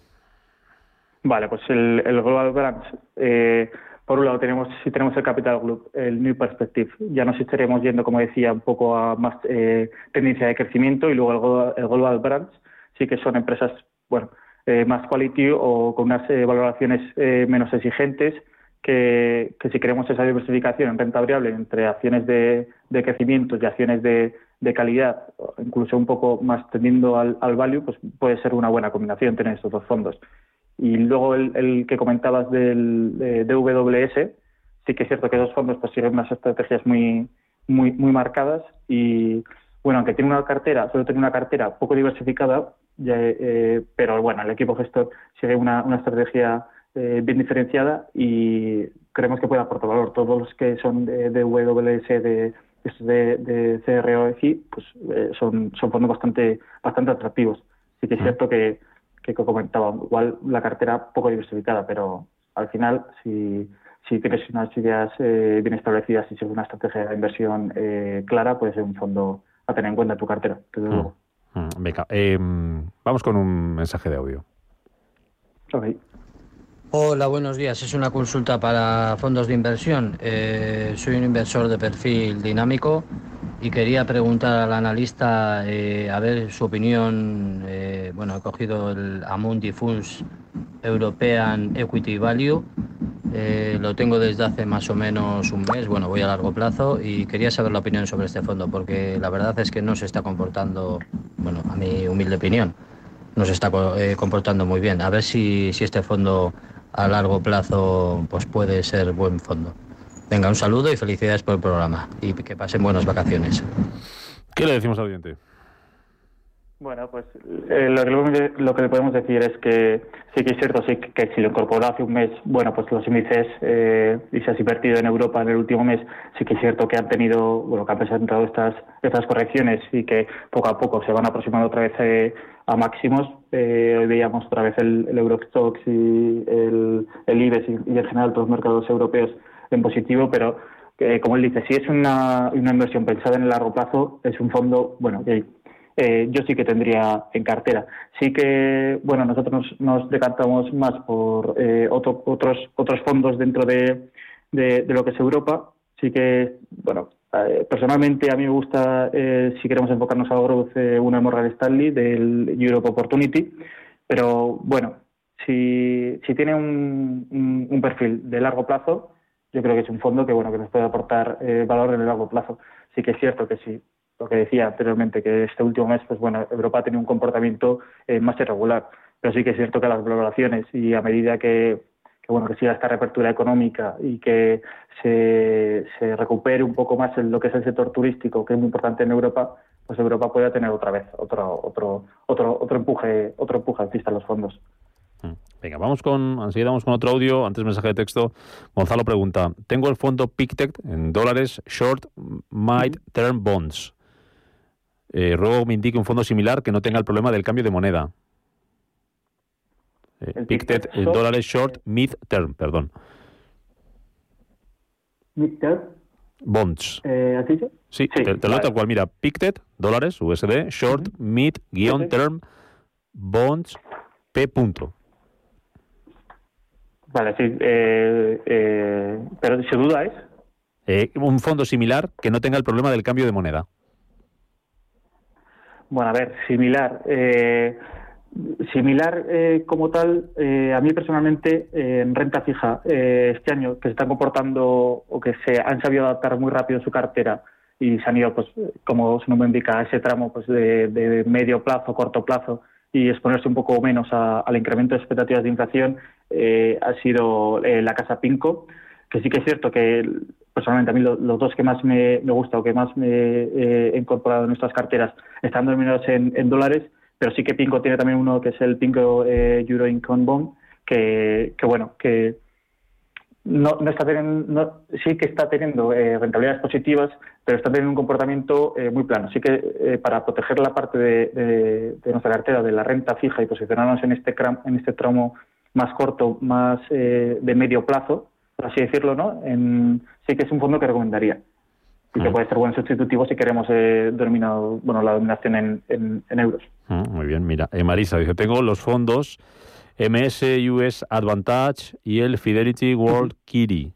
Vale, pues el, el Global Brands, eh, por un lado tenemos, si tenemos el Capital Group, el New Perspective, ya nos estaremos yendo, como decía, un poco a más eh, tendencia de crecimiento y luego el, Global Brands, sí que son empresas, bueno, eh, más quality o con unas valoraciones menos exigentes que, si queremos esa diversificación en renta variable entre acciones de, crecimiento y acciones de, calidad, incluso un poco más tendiendo al, value, pues puede ser una buena combinación tener estos dos fondos. Y luego el, que comentabas del DWS, sí que es cierto que esos fondos pues siguen unas estrategias muy, muy, muy marcadas y bueno, aunque tiene una cartera, solo tiene una cartera poco diversificada, eh, pero bueno, el equipo gestor sigue una, una estrategia eh, bien diferenciada y creemos que puede aportar valor. Todos los que son de, de WS, de, de, de CROFI, pues eh, son, son fondos bastante, bastante atractivos. Sí que es cierto que, que, comentaba, igual la cartera poco diversificada, pero al final, si, si tienes unas ideas eh, bien establecidas y si una estrategia de inversión clara, puede ser un fondo a tener en cuenta en tu cartera, desde mm. luego. Mm, venga, em, vamos con un mensaje de audio. Okay. Hola, buenos días. Es una consulta para fondos de inversión. Eh, soy un inversor de perfil dinámico y quería preguntar al analista eh, a ver su opinión. Eh, bueno, he cogido el Amundi Funds European Equity Value. lo tengo desde hace más o menos un mes. Bueno, voy a largo plazo y quería saber la opinión sobre este fondo porque la verdad es que no se está comportando, bueno, a mi humilde opinión, no se está comportando muy bien. A ver si, si este fondo a largo plazo pues puede ser buen fondo. Venga, un saludo y felicidades por el programa y que pasen buenas vacaciones. ¿Qué le decimos al oyente? Bueno, pues eh, lo, que, lo, que, le podemos decir es que sí que es cierto, sí que, si lo incorporó hace un mes, bueno, pues los índices eh, y se ha invertido en Europa en el último mes, sí que es cierto que han tenido, bueno, que han presentado estas, estas correcciones y que poco a poco se van aproximando otra vez eh, a máximos. Eh, hoy veíamos otra vez el, el Eurostox y el, el IBEX y, en general todos los mercados europeos en positivo, pero como él dice, si es una, una inversión pensada en el largo plazo, es un fondo, bueno, que eh, yo sí que tendría en cartera. Sí que, bueno, nosotros nos, decantamos más por eh, otros otros fondos dentro de, de, lo que es Europa. Sí que, bueno, eh, personalmente a mí me gusta, si queremos enfocarnos a growth, uno de Stanley del Europe Opportunity, pero bueno, si, si tiene un, un, perfil de largo plazo, yo creo que es un fondo que bueno que nos puede aportar valor en el largo plazo. Sí que es cierto que sí lo que decía anteriormente, que este último mes, pues bueno, Europa ha tenido un comportamiento eh, más irregular. Pero sí que es cierto que las valoraciones y a medida que, bueno, que siga esta reapertura económica y que se, recupere un poco más en lo que es el sector turístico, que es muy importante en Europa, pues Europa puede tener otra vez otro, otro, otro, otro empuje, otro empuje alcista en los fondos. Mm. Venga, vamos con, enseguida vamos con otro audio, antes mensaje de texto. Gonzalo pregunta, tengo el fondo PICTEC en dólares Short Mid Term Bonds. Eh, ruego me indique un fondo similar que no tenga el problema del cambio de moneda. Eh, Pictet, el dólares short mid term, perdón. Mid term. Bonds. Eh, ¿Has dicho? Sí, te, lo tal cual. Mira, Pictet, dólares, USD, short, mid, guion, term, bonds, P. Punto. Vale, sí. Eh, eh, pero su duda es. Eh, un fondo similar que no tenga el problema del cambio de moneda. Bueno, a ver, similar. Eh, similar eh, como tal, eh, a mí personalmente, en renta fija, este año, que se están comportando o que se han sabido adaptar muy rápido su cartera y se han ido, pues, como su nombre indica, a ese tramo pues, de, medio plazo, corto plazo y exponerse un poco menos al incremento de expectativas de inflación, ha sido la casa Pinco, que sí que es cierto que personalmente a mí los dos que más me, me gusta o que más me he incorporado en nuestras carteras están denominados en, dólares, pero sí que Pinco tiene también uno que es el Pinco eh, Euro Income Bond, que, que bueno, que no, no está teniendo, sí que está teniendo eh, rentabilidades positivas, pero está teniendo un comportamiento eh, muy plano. Así que para proteger la parte de, de, nuestra cartera de la renta fija y posicionarnos en este, en este tramo más corto, más de medio plazo, por así decirlo, ¿no? En, sí que es un fondo que recomendaría y que puede ser buen sustitutivo si queremos eh, bueno, la dominación en, en, euros. muy bien, mira, eh, Marisa dice, tengo los fondos MS US Advantage y el Fidelity World Kiri.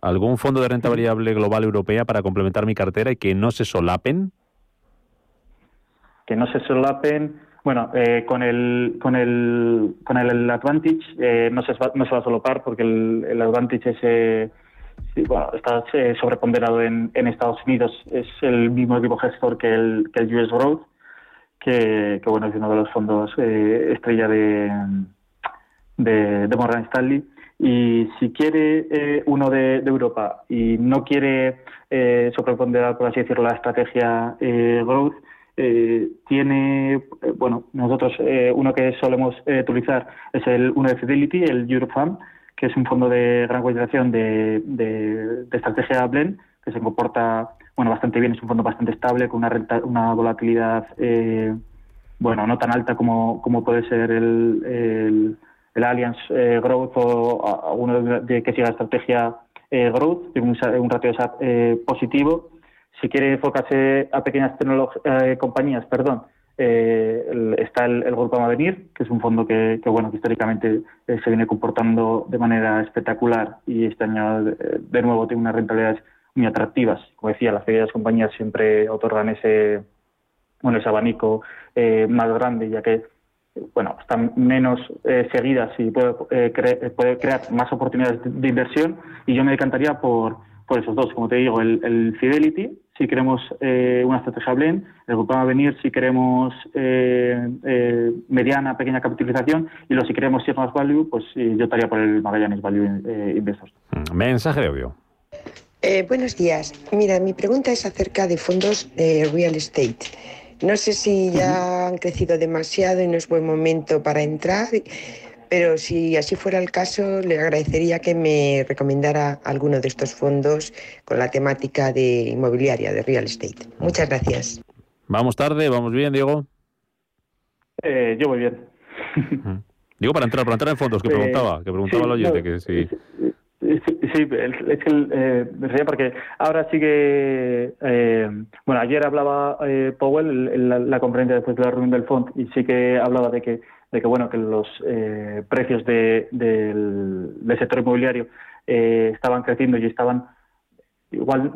¿Algún fondo de renta variable global europea para complementar mi cartera y que no se solapen? Que no se solapen. Bueno, eh, con el con el con el Advantage eh, no se va, no se va a solopar porque el, el Advantage es eh, bueno, está sobreponderado en, en, Estados Unidos. Es el mismo tipo gestor que el, que el US Growth, que, bueno es uno de los fondos estrella de, de, de Morgan Stanley. Y si quiere uno de, de, Europa y no quiere sobreponderar, por así decirlo, la estrategia Growth, eh, tiene, eh, bueno, nosotros eh, uno que solemos utilizar es el uno de Fidelity, el Europe Fund, que es un fondo de gran cualificación de, de, estrategia blend, que se comporta bueno bastante bien, es un fondo bastante estable, con una, renta, una volatilidad bueno no tan alta como, como puede ser el, el, el Allianz Growth o alguno de, que siga la estrategia Growth, tiene un, un ratio de positivo si quiere enfocarse a pequeñas eh, compañías, perdón, eh, está el, Grupo Avenir, que es un fondo que, bueno, que históricamente eh, se viene comportando de manera espectacular y este año de nuevo tiene unas rentabilidades muy atractivas. Como decía, las pequeñas compañías siempre otorgan ese, bueno, ese abanico más grande, ya que bueno, están menos seguidas y puede, puede crear más oportunidades de inversión y yo me decantaría por por esos dos, como te digo, el, Fidelity, si queremos eh, una estrategia blend, el Grupo Avenir si queremos eh, eh, mediana, pequeña capitalización, y los si queremos más value, pues yo estaría por el Magallanes Value Investors. Mm, mensaje de audio. buenos días. Mira, mi pregunta es acerca de fondos de real estate. No sé si ya han crecido demasiado y no es buen momento para entrar pero si así fuera el caso, le agradecería que me recomendara alguno de estos fondos con la temática de inmobiliaria, de real estate. Muchas gracias. ¿Vamos tarde? ¿Vamos bien, Diego? Eh, yo voy bien. Digo para entrar, para entrar en fondos, que [laughs] eh, preguntaba, que preguntaba el oyente, que sí. Sí, es que eh, porque ahora sigue. Eh, bueno, ayer hablaba eh, Powell en la, la, conferencia después de la reunión del fondo y sí que hablaba de que de que bueno que los eh, precios de, del, sector inmobiliario eh, estaban creciendo y estaban igual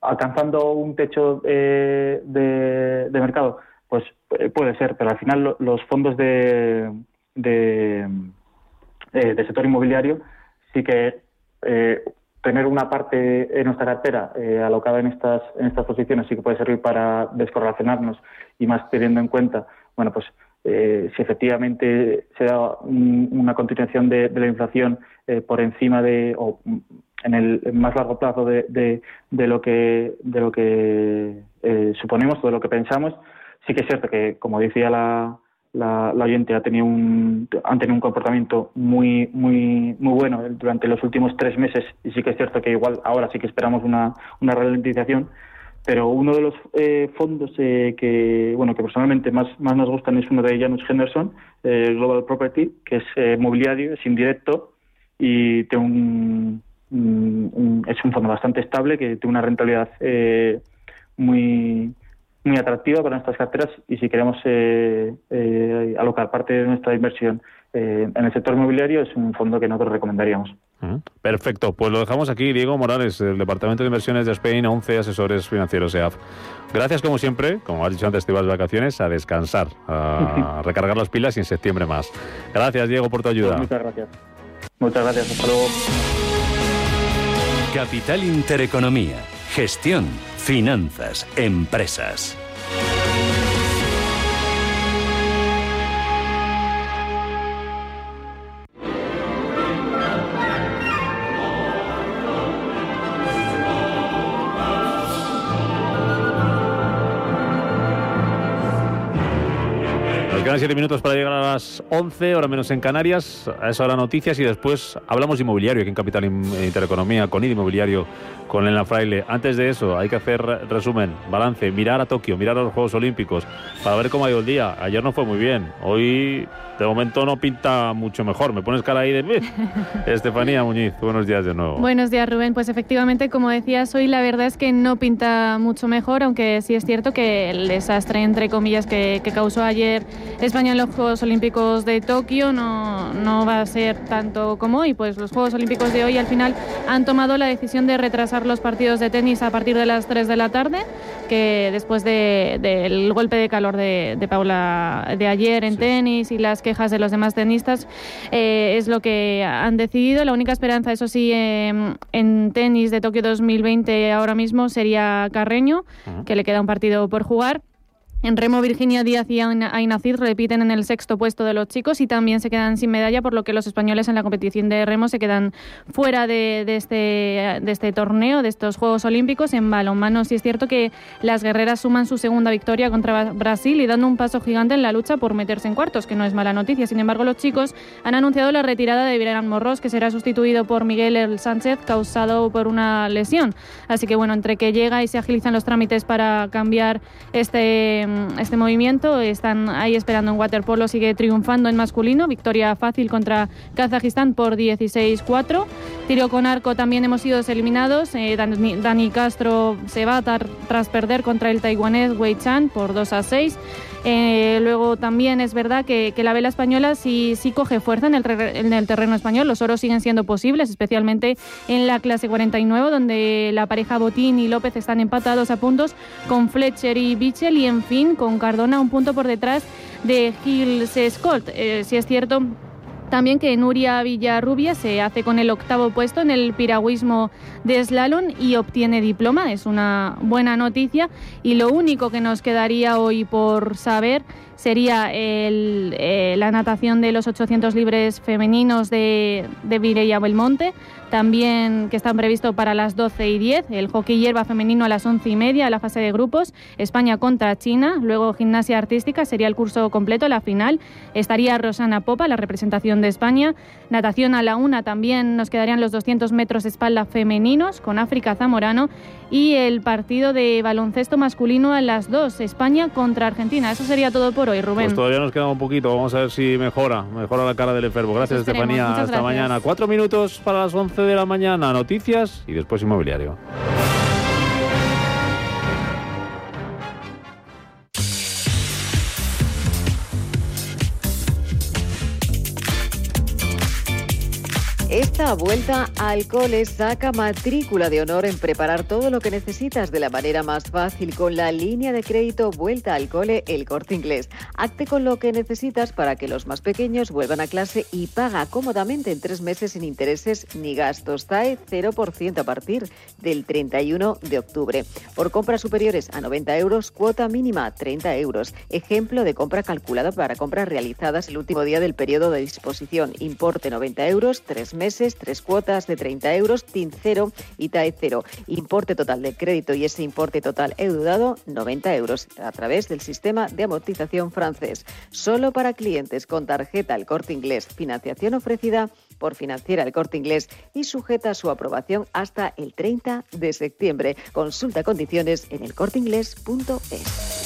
alcanzando un techo eh, de, mercado pues puede ser pero al final los fondos de, de, sector inmobiliario sí que tener una parte en nuestra cartera alocada en estas en estas posiciones sí que puede servir para descorrelacionarnos y más teniendo en cuenta bueno pues eh, si efectivamente se da una continuación de, la inflación eh, por encima de o en el más largo plazo de, lo que de lo que eh, suponemos o de lo que pensamos sí que es cierto que como decía la, la, oyente ha tenido un han tenido un comportamiento muy muy muy bueno durante los últimos tres meses y sí que es cierto que igual ahora sí que esperamos una, una ralentización pero uno de los eh, fondos eh, que bueno que personalmente más, más nos gustan es uno de Janus Henderson, eh, Global Property, que es mobiliario, es indirecto y es un fondo bastante estable que tiene una rentabilidad muy muy atractiva para nuestras carteras y si queremos alocar parte de nuestra inversión en el sector inmobiliario es un fondo que nosotros recomendaríamos. Perfecto, pues lo dejamos aquí. Diego Morales, del Departamento de Inversiones de Spain, 11 asesores financieros EAF. Gracias como siempre, como has dicho antes, te vas vacaciones, a descansar, a [laughs] recargar las pilas y en septiembre más. Gracias, Diego, por tu ayuda. muchas gracias. Muchas gracias, hasta luego. Capital Intereconomía, gestión, finanzas, empresas. Quedan siete minutos para llegar a las 11, hora menos en Canarias. A esa hora noticias y después hablamos de inmobiliario aquí en Capital Intereconomía, con ID Inmobiliario, con Elena Fraile. Antes de eso, hay que hacer resumen, balance, mirar a Tokio, mirar a los Juegos Olímpicos, para ver cómo ha ido el día. Ayer no fue muy bien. Hoy, de momento, no pinta mucho mejor. Me pones cara ahí de... [laughs] Estefanía Muñiz, buenos días de nuevo. Buenos días, Rubén. Pues efectivamente, como decías, hoy la verdad es que no pinta mucho mejor, aunque sí es cierto que el desastre, entre comillas, que, que causó ayer España en los Juegos Olímpicos de Tokio. No, no va a ser tanto como hoy, pues los Juegos Olímpicos de hoy al final han tomado la decisión de retrasar los partidos de tenis a partir de las 3 de la tarde, que después del golpe de calor de, Paula de ayer en tenis y las quejas de los demás tenistas, eh, es lo que han decidido. La única esperanza, eso sí, en tenis de Tokio 2020 ahora mismo sería Carreño, que le queda un partido por jugar. En remo, Virginia Díaz y Aina Cid repiten en el sexto puesto de los chicos y también se quedan sin medalla, por lo que los españoles en la competición de remo se quedan fuera de, este, este torneo, de estos Juegos Olímpicos. En balonmano sí es cierto que las guerreras suman su segunda victoria contra Brasil y dando un paso gigante en la lucha por meterse en cuartos, que no es mala noticia. Sin embargo, los chicos han anunciado la retirada de Brian Morros, que será sustituido por Miguel El Sánchez, causado por una lesión. Así que bueno, entre que llega y se agilizan los trámites para cambiar este Mm, este movimiento. Están ahí esperando en waterpolo, sigue triunfando en masculino. Victoria fácil contra Kazajistán por 16-4. Tiro con arco también hemos sido eliminados. Eh, Dani, Castro se va tras perder contra el taiwanés Wei Chan por 2 a 6. Eh, luego también es verdad que, la vela española sí, sí coge fuerza en el, en el, terreno español. Los oros siguen siendo posibles, especialmente en la clase 49, donde la pareja Botín y López están empatados a puntos con Fletcher y Bichel y en fin con Cardona un punto por detrás de Gilles Scott. Eh, si es cierto también que Nuria Villarrubia se hace con el octavo puesto en el piragüismo de slalom y obtiene diploma. Es una buena noticia. Y lo único que nos quedaría hoy por saber sería eh, la natación de los 800 libres femeninos de, de Mireia Belmonte también que están previstos para las 12 y 10, el hockey hierba femenino a las 11 y media, la fase de grupos, España contra China, luego gimnasia artística sería el curso completo, la final, estaría Rosana Popa, la representación de España, natación a la una también nos quedarían los 200 metros espalda femeninos con África Zamorano y el partido de baloncesto masculino a las 2, España contra Argentina. Eso sería todo por hoy, Rubén. Pues todavía nos queda un poquito, vamos a ver si mejora, mejora la cara del enfermo. Gracias, Estefanía. Hasta mañana. Cuatro minutos para las 11 de la mañana, noticias y después inmobiliario. Esta vuelta al cole saca matrícula de honor en preparar todo lo que necesitas de la manera más fácil con la línea de crédito Vuelta al cole El Corte Inglés. Acte con lo que necesitas para que los más pequeños vuelvan a clase y paga cómodamente en tres meses sin intereses ni gastos. TAE 0% a partir del 31 de octubre. Por compras superiores a 90 euros, cuota mínima 30 euros. Ejemplo de compra calculada para compras realizadas el último día del periodo de disposición. Importe 90 euros, tres meses tres cuotas de 30 euros, TIN 0 y TAE 0. Importe total de crédito y ese importe total eudado, 90 euros, a través del sistema de amortización francés. Solo para clientes con tarjeta El Corte Inglés. Financiación ofrecida por Financiera El Corte Inglés y sujeta a su aprobación hasta el 30 de septiembre. Consulta condiciones en elcorteinglés.es.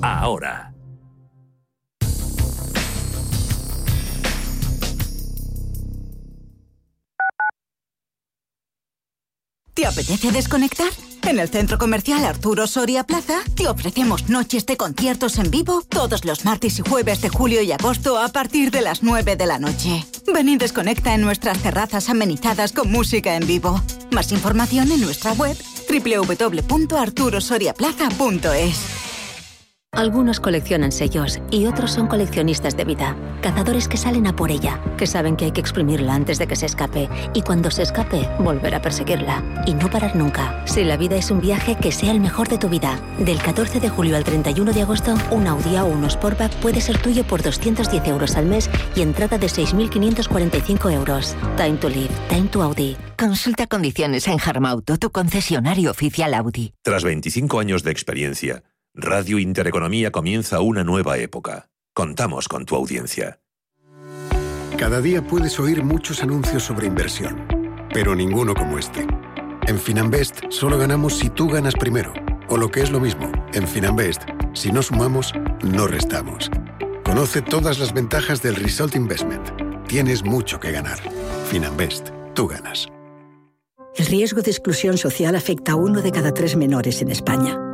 ahora. ¿Te apetece desconectar? En el centro comercial Arturo Soria Plaza te ofrecemos noches de conciertos en vivo todos los martes y jueves de julio y agosto a partir de las 9 de la noche. Ven y desconecta en nuestras terrazas amenizadas con música en vivo. Más información en nuestra web www.arturosoriaplaza.es. Algunos coleccionan sellos y otros son coleccionistas de vida. Cazadores que salen a por ella, que saben que hay que exprimirla antes de que se escape y cuando se escape, volver a perseguirla y no parar nunca. Si la vida es un viaje, que sea el mejor de tu vida. Del 14 de julio al 31 de agosto, un Audi o un Sportback puede ser tuyo por 210 euros al mes y entrada de 6.545 euros. Time to live, time to Audi. Consulta condiciones en Harmauto, tu concesionario oficial Audi. Tras 25 años de experiencia, Radio Intereconomía comienza una nueva época. Contamos con tu audiencia. Cada día puedes oír muchos anuncios sobre inversión, pero ninguno como este. En Finanbest solo ganamos si tú ganas primero. O lo que es lo mismo, en Finanbest, si no sumamos, no restamos. Conoce todas las ventajas del Result Investment. Tienes mucho que ganar. Finanbest, tú ganas. El riesgo de exclusión social afecta a uno de cada tres menores en España.